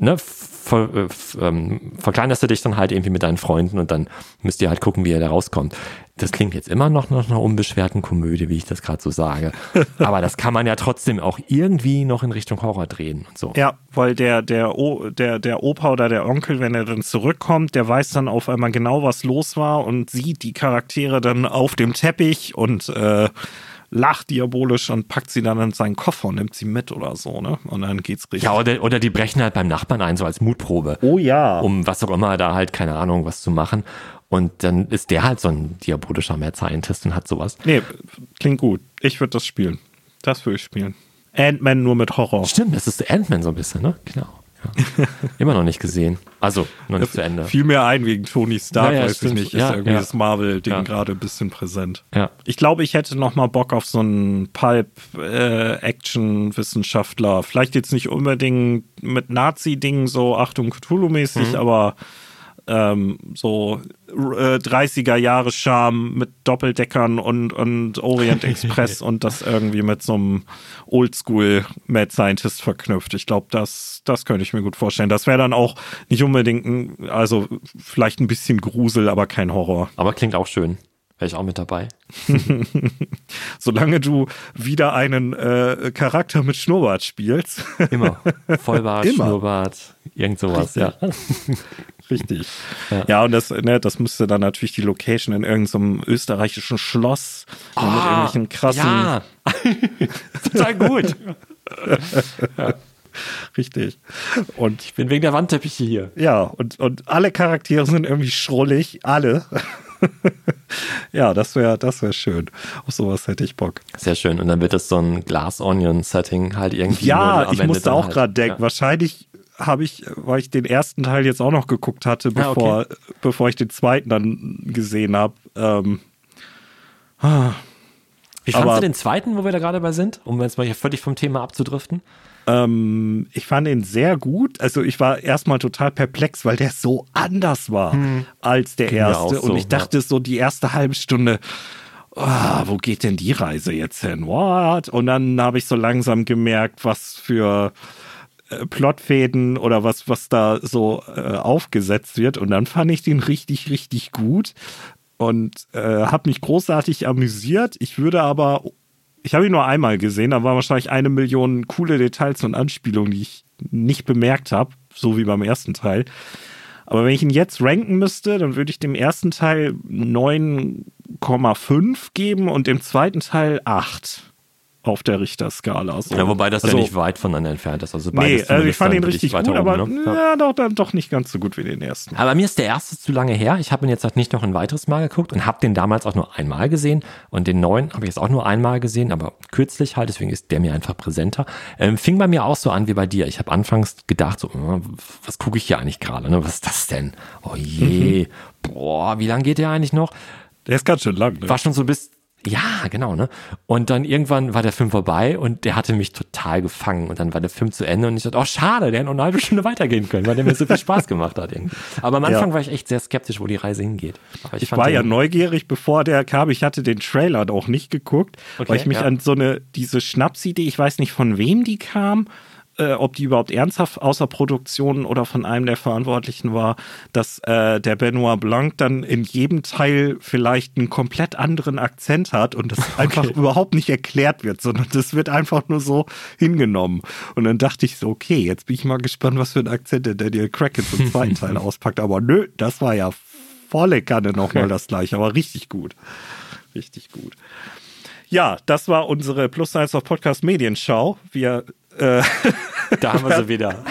ne, ver, äh, ähm, verkleinerst du dich dann halt irgendwie mit deinen Freunden und dann müsst ihr halt gucken, wie ihr da rauskommt. Das klingt jetzt immer noch nach einer unbeschwerten Komödie, wie ich das gerade so sage. Aber das kann man ja trotzdem auch irgendwie noch in Richtung Horror drehen und so. Ja, weil der, der, o, der, der Opa oder der Onkel, wenn er dann zurückkommt, der weiß dann auf einmal genau, was los war und sieht die Charaktere dann auf dem Teppich und äh, lacht diabolisch und packt sie dann in seinen Koffer und nimmt sie mit oder so, ne? Und dann geht's richtig. Ja, oder, oder die brechen halt beim Nachbarn ein, so als Mutprobe. oh ja. um was auch immer da halt, keine Ahnung, was zu machen. Und dann ist der halt so ein diabolischer Mad Scientist und hat sowas. Nee, klingt gut. Ich würde das spielen. Das würde ich spielen. Ant-Man nur mit Horror. Stimmt, das ist Ant-Man so ein bisschen, ne? Genau. Ja. Immer noch nicht gesehen. Also, noch nicht zu Ende. Fiel mir ein wegen Tony Stark, Ja, weiß stimmt. ich nicht. Ist Ja, irgendwie das Marvel-Ding gerade ein bisschen präsent. Ja. Ich glaube, ich hätte noch mal Bock auf so einen Pulp-Action-Wissenschaftler. Vielleicht jetzt nicht unbedingt mit Nazi-Dingen, so Achtung Cthulhu-mäßig, Mhm. aber ähm, so äh, 30er Jahre Charme mit Doppeldeckern und, und Orient Express und das irgendwie mit so einem Oldschool Mad Scientist verknüpft. Ich glaube, das, das könnte ich mir gut vorstellen. Das wäre dann auch nicht unbedingt, ein, also vielleicht ein bisschen Grusel, aber kein Horror. Aber klingt auch schön. Wäre ich auch mit dabei. Solange du wieder einen äh, Charakter mit Schnurrbart spielst. Immer. Vollbart, Immer. Schnurrbart, irgend sowas, ja. Richtig. Ja. Ja, und das, ne, das müsste dann natürlich die Location in irgendeinem österreichischen Schloss mit Ah, irgendwelchen krassen. Ja, total gut. Richtig. Und Ich bin wegen der Wandteppiche hier. ja, und, und alle Charaktere sind irgendwie schrullig. Alle. ja, das wäre das wär schön. Auf sowas hätte ich Bock. Sehr schön. Und dann wird das so ein Glass-Onion-Setting halt irgendwie. Ja, ich musste auch halt. gerade denken. Ja. Wahrscheinlich habe ich, weil ich den ersten Teil jetzt auch noch geguckt hatte, Ja, okay. bevor, bevor ich den zweiten dann gesehen habe. Ähm, ah. Wie fandst aber- du den zweiten, wo wir da gerade bei sind? Um jetzt mal hier völlig vom Thema abzudriften. Ähm, ich fand ihn sehr gut. Also ich war erstmal total perplex, weil der so anders war als der Ging erste. so, Und ich dachte so die erste halbe Stunde, ah, wo geht denn die Reise jetzt hin? What? Und dann habe ich so langsam gemerkt, was für Plotfäden oder was, was da so äh, aufgesetzt wird. Und dann fand ich den richtig, richtig gut und äh, habe mich großartig amüsiert. Ich würde aber, ich habe ihn nur einmal gesehen, da war wahrscheinlich eine Million coole Details und Anspielungen, die ich nicht bemerkt habe, so wie beim ersten Teil. Aber wenn ich ihn jetzt ranken müsste, dann würde ich dem ersten Teil 9,5 geben und dem zweiten Teil 8 auf der Richterskala. So. Ja, wobei das Also- ja nicht weit voneinander entfernt ist. Also Nee, also ich fand ihn richtig gut, aber oben, ne? Ja. ja, doch, dann doch nicht ganz so gut wie den ersten. Aber mir ist der erste zu lange her. Ich habe ihn jetzt halt nicht noch ein weiteres Mal geguckt und habe den damals auch nur einmal gesehen. Und den neuen habe ich jetzt auch nur einmal gesehen, aber kürzlich halt, deswegen ist der mir einfach präsenter. Ähm, fing bei mir auch so an wie bei dir. Ich habe anfangs gedacht, so, äh, was gucke ich hier eigentlich gerade? Ne? Was ist das denn? Oh je, boah, wie lange geht der eigentlich noch? Der ist ganz schön lang. Ne? war schon so bis, ja, genau, ne? Und dann irgendwann war der Film vorbei und der hatte mich total gefangen. Und dann war der Film zu Ende und ich dachte, oh, schade, der hätte noch eine halbe Stunde weitergehen können, weil der mir so viel Spaß gemacht hat irgendwie. Aber am Anfang Ja. war ich echt sehr skeptisch, wo die Reise hingeht. Ich fand war ja neugierig, bevor der kam. Ich hatte den Trailer auch nicht geguckt, Okay, weil ich mich ja. an so eine, diese Schnapsidee, ich weiß nicht von wem die kam, äh, ob die überhaupt ernsthaft außer Produktion oder von einem der Verantwortlichen war, dass äh, der Benoit Blanc dann in jedem Teil vielleicht einen komplett anderen Akzent hat und das einfach überhaupt nicht erklärt wird, sondern das wird einfach nur so hingenommen. Und dann dachte ich so, okay, jetzt bin ich mal gespannt, was für ein Akzent der Daniel Craig jetzt im zweiten Teil auspackt. Aber nö, das war ja volle Kanne nochmal das gleiche, aber richtig gut. Richtig gut. Ja, das war unsere Plus Science of Podcast Medienschau. Wir äh, Da haben wir sie wieder.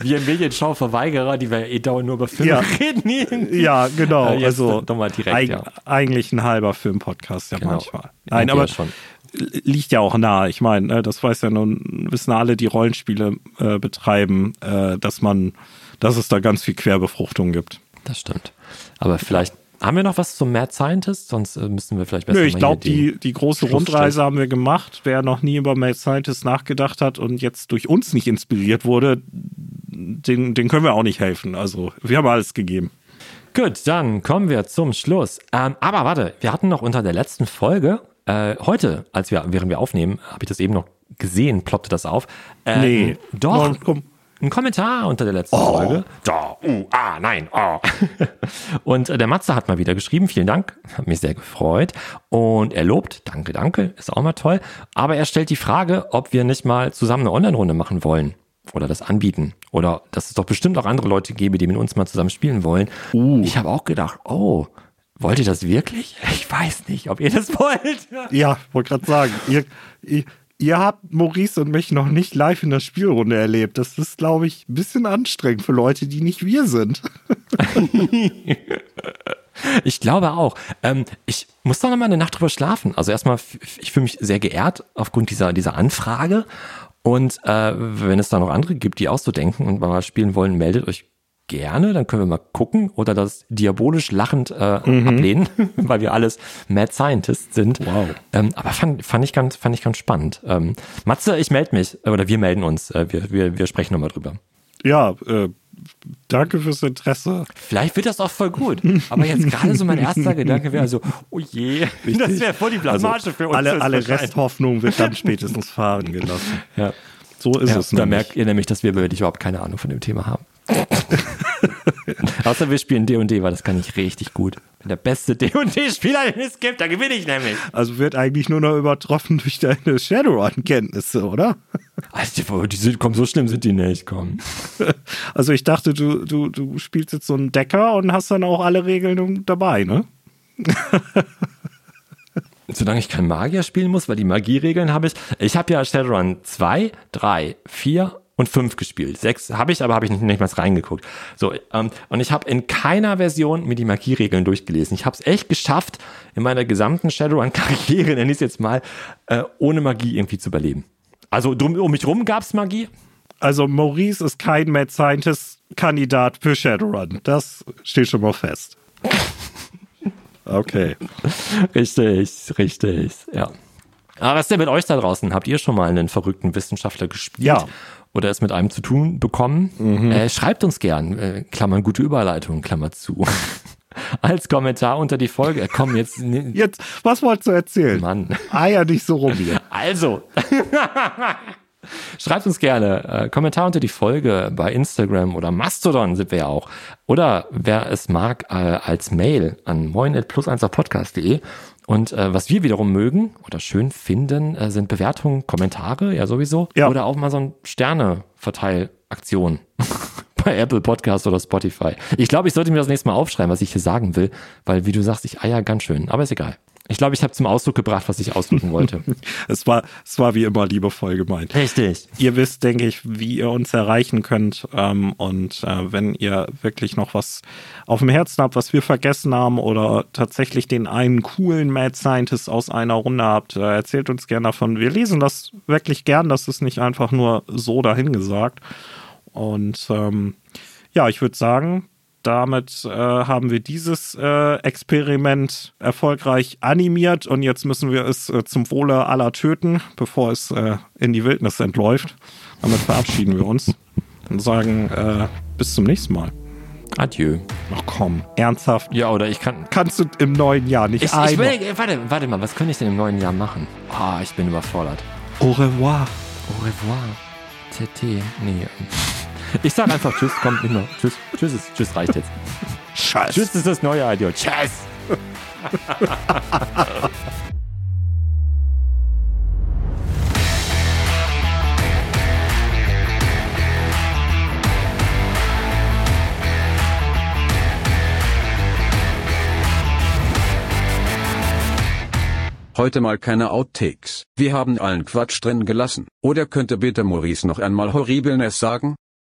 Wir Medienschau-Verweigerer, die wir eh dauernd nur über Filme Ja. reden. ja, genau. Äh, also doch mal direkt, eig ja. eigentlich ein halber Filmpodcast ja Genau. manchmal. Nein, aber schon. liegt ja auch nahe. Ich meine, ne, das weiß ja nun, wissen alle, die Rollenspiele äh, betreiben, äh, dass man, dass es da ganz viel Querbefruchtung gibt. Das stimmt. Aber vielleicht haben wir noch was zum Mad Scientist? Sonst äh, müssen wir vielleicht besser Nö, ich glaube, die, die große Rundreise haben wir gemacht. Wer noch nie über Mad Scientist nachgedacht hat und jetzt durch uns nicht inspiriert wurde, den, den können wir auch nicht helfen. Also, wir haben alles gegeben. Gut, dann kommen wir zum Schluss. Ähm, aber warte, wir hatten noch unter der letzten Folge, äh, heute, als wir, während wir aufnehmen, habe ich das eben noch gesehen, ploppte das auf. Äh, Nee. Doch. Na, komm. Ein Kommentar unter der letzten Oh. Folge. Da, uh, ah, nein, oh. Und äh, der Matze hat mal wieder geschrieben, vielen Dank, hat mich sehr gefreut. Und er lobt, danke, danke, ist auch mal toll. Aber er stellt die Frage, ob wir nicht mal zusammen eine Online-Runde machen wollen. Oder das anbieten. Oder dass es doch bestimmt auch andere Leute gäbe, die mit uns mal zusammen spielen wollen. Ich habe auch gedacht, oh, wollt ihr das wirklich? Ich weiß nicht, ob ihr das wollt. Ja, wollte gerade sagen, ihr, ihr, ihr habt Maurice und mich noch nicht live in der Spielrunde erlebt. Das ist, glaube ich, ein bisschen anstrengend für Leute, die nicht wir sind. Ich glaube auch. Ähm, ich muss da noch mal eine Nacht drüber schlafen. Also erstmal, ich fühle mich sehr geehrt aufgrund dieser, dieser Anfrage. Und äh, wenn es da noch andere gibt, die auch so denken und mal spielen wollen, meldet euch gerne, dann können wir mal gucken oder das diabolisch lachend äh, mhm. ablehnen, weil wir alles Mad Scientists sind. Wow. Ähm, aber fand, fand, ich ganz, fand ich ganz spannend. Ähm, Matze, ich melde mich oder wir melden uns. Äh, wir, wir, wir sprechen nochmal drüber. Ja, äh, danke fürs Interesse. Vielleicht wird das auch voll gut. Aber jetzt gerade so mein erster Gedanke wäre so, oh je, Richtig. das wäre voll die Blamage also, für uns. Alle, alle Resthoffnung wird dann spätestens fahren gelassen. Ja. So ist ja, es. Da merkt ihr nämlich, dass wir wirklich überhaupt keine Ahnung von dem Thema haben. Außer wir spielen D&D, weil das kann ich richtig gut. Bin der beste D&D-Spieler, den es gibt, da gewinne ich nämlich. Also wird eigentlich nur noch übertroffen durch deine Shadowrun-Kenntnisse, oder? Also, die sind, komm, so schlimm sind die nicht, komm. Also ich dachte, du, du, du spielst jetzt so einen Decker und hast dann auch alle Regeln dabei, ne? Solange ich kein Magier spielen muss, weil die Magieregeln habe ich. Ich habe ja Shadowrun 2, 3, 4 und fünf gespielt. Sechs habe ich, aber habe ich nicht, nicht mal reingeguckt. So, ähm, und ich habe in keiner Version mir die Magieregeln durchgelesen. Ich habe es echt geschafft, in meiner gesamten Shadowrun-Karriere, nenne ich es jetzt mal, äh, ohne Magie irgendwie zu überleben. Also drum, um mich rum gab es Magie. Also Maurice ist kein Mad Scientist-Kandidat für Shadowrun. Das steht schon mal fest. Okay. richtig, richtig, ja. Aber was ist denn mit euch da draußen? Habt ihr schon mal einen verrückten Wissenschaftler gespielt? Ja oder es mit einem zu tun bekommen, mhm. äh, schreibt uns gern, äh, Klammern gute Überleitung, Klammer zu. Als Kommentar unter die Folge. Komm, jetzt. Jetzt, was wolltest du erzählen? Mann. Eier dich so rum hier. Also. Schreibt uns gerne äh, Kommentar unter die Folge bei Instagram oder Mastodon sind wir ja auch. Oder wer es mag, äh, als Mail an moin.plus1podcast.de und äh, was wir wiederum mögen oder schön finden, äh, sind Bewertungen, Kommentare, ja sowieso. Ja. Oder auch mal so ein Sterne-Verteilaktion bei Apple Podcast oder Spotify. Ich glaube, ich sollte mir das nächste Mal aufschreiben, was ich hier sagen will, weil wie du sagst, ich eier ganz schön, aber ist egal. Ich glaube, ich habe zum Ausdruck gebracht, was ich ausdrücken wollte. es war, es war wie immer liebevoll gemeint. Richtig. Ihr wisst, denke ich, wie ihr uns erreichen könnt. Ähm, und äh, wenn ihr wirklich noch was auf dem Herzen habt, was wir vergessen haben oder tatsächlich den einen coolen Mad Scientist aus einer Runde habt, äh, erzählt uns gerne davon. Wir lesen das wirklich gern. Das ist nicht einfach nur so dahingesagt. Und ähm, ja, ich würde sagen, damit äh, haben wir dieses äh, Experiment erfolgreich animiert und jetzt müssen wir es äh, zum Wohle aller töten, bevor es äh, in die Wildnis entläuft. Damit verabschieden wir uns und sagen äh, bis zum nächsten Mal. Adieu. Ach komm, ernsthaft. Ja, oder ich kann. Kannst du im neuen Jahr nicht ich, ich will, warte, warte mal, was könnte ich denn im neuen Jahr machen? Ah, oh, ich bin überfordert. Au revoir. Au revoir. TT. Nee. Ich sag einfach Tschüss, kommt nicht mehr. Tschüss. Tschüss, ist, tschüss reicht jetzt. Scheiße. Tschüss ist das neue Idea. Tschüss. Heute mal keine Outtakes. Wir haben allen Quatsch drin gelassen. Oder könnte bitte Maurice noch einmal Horribelness sagen?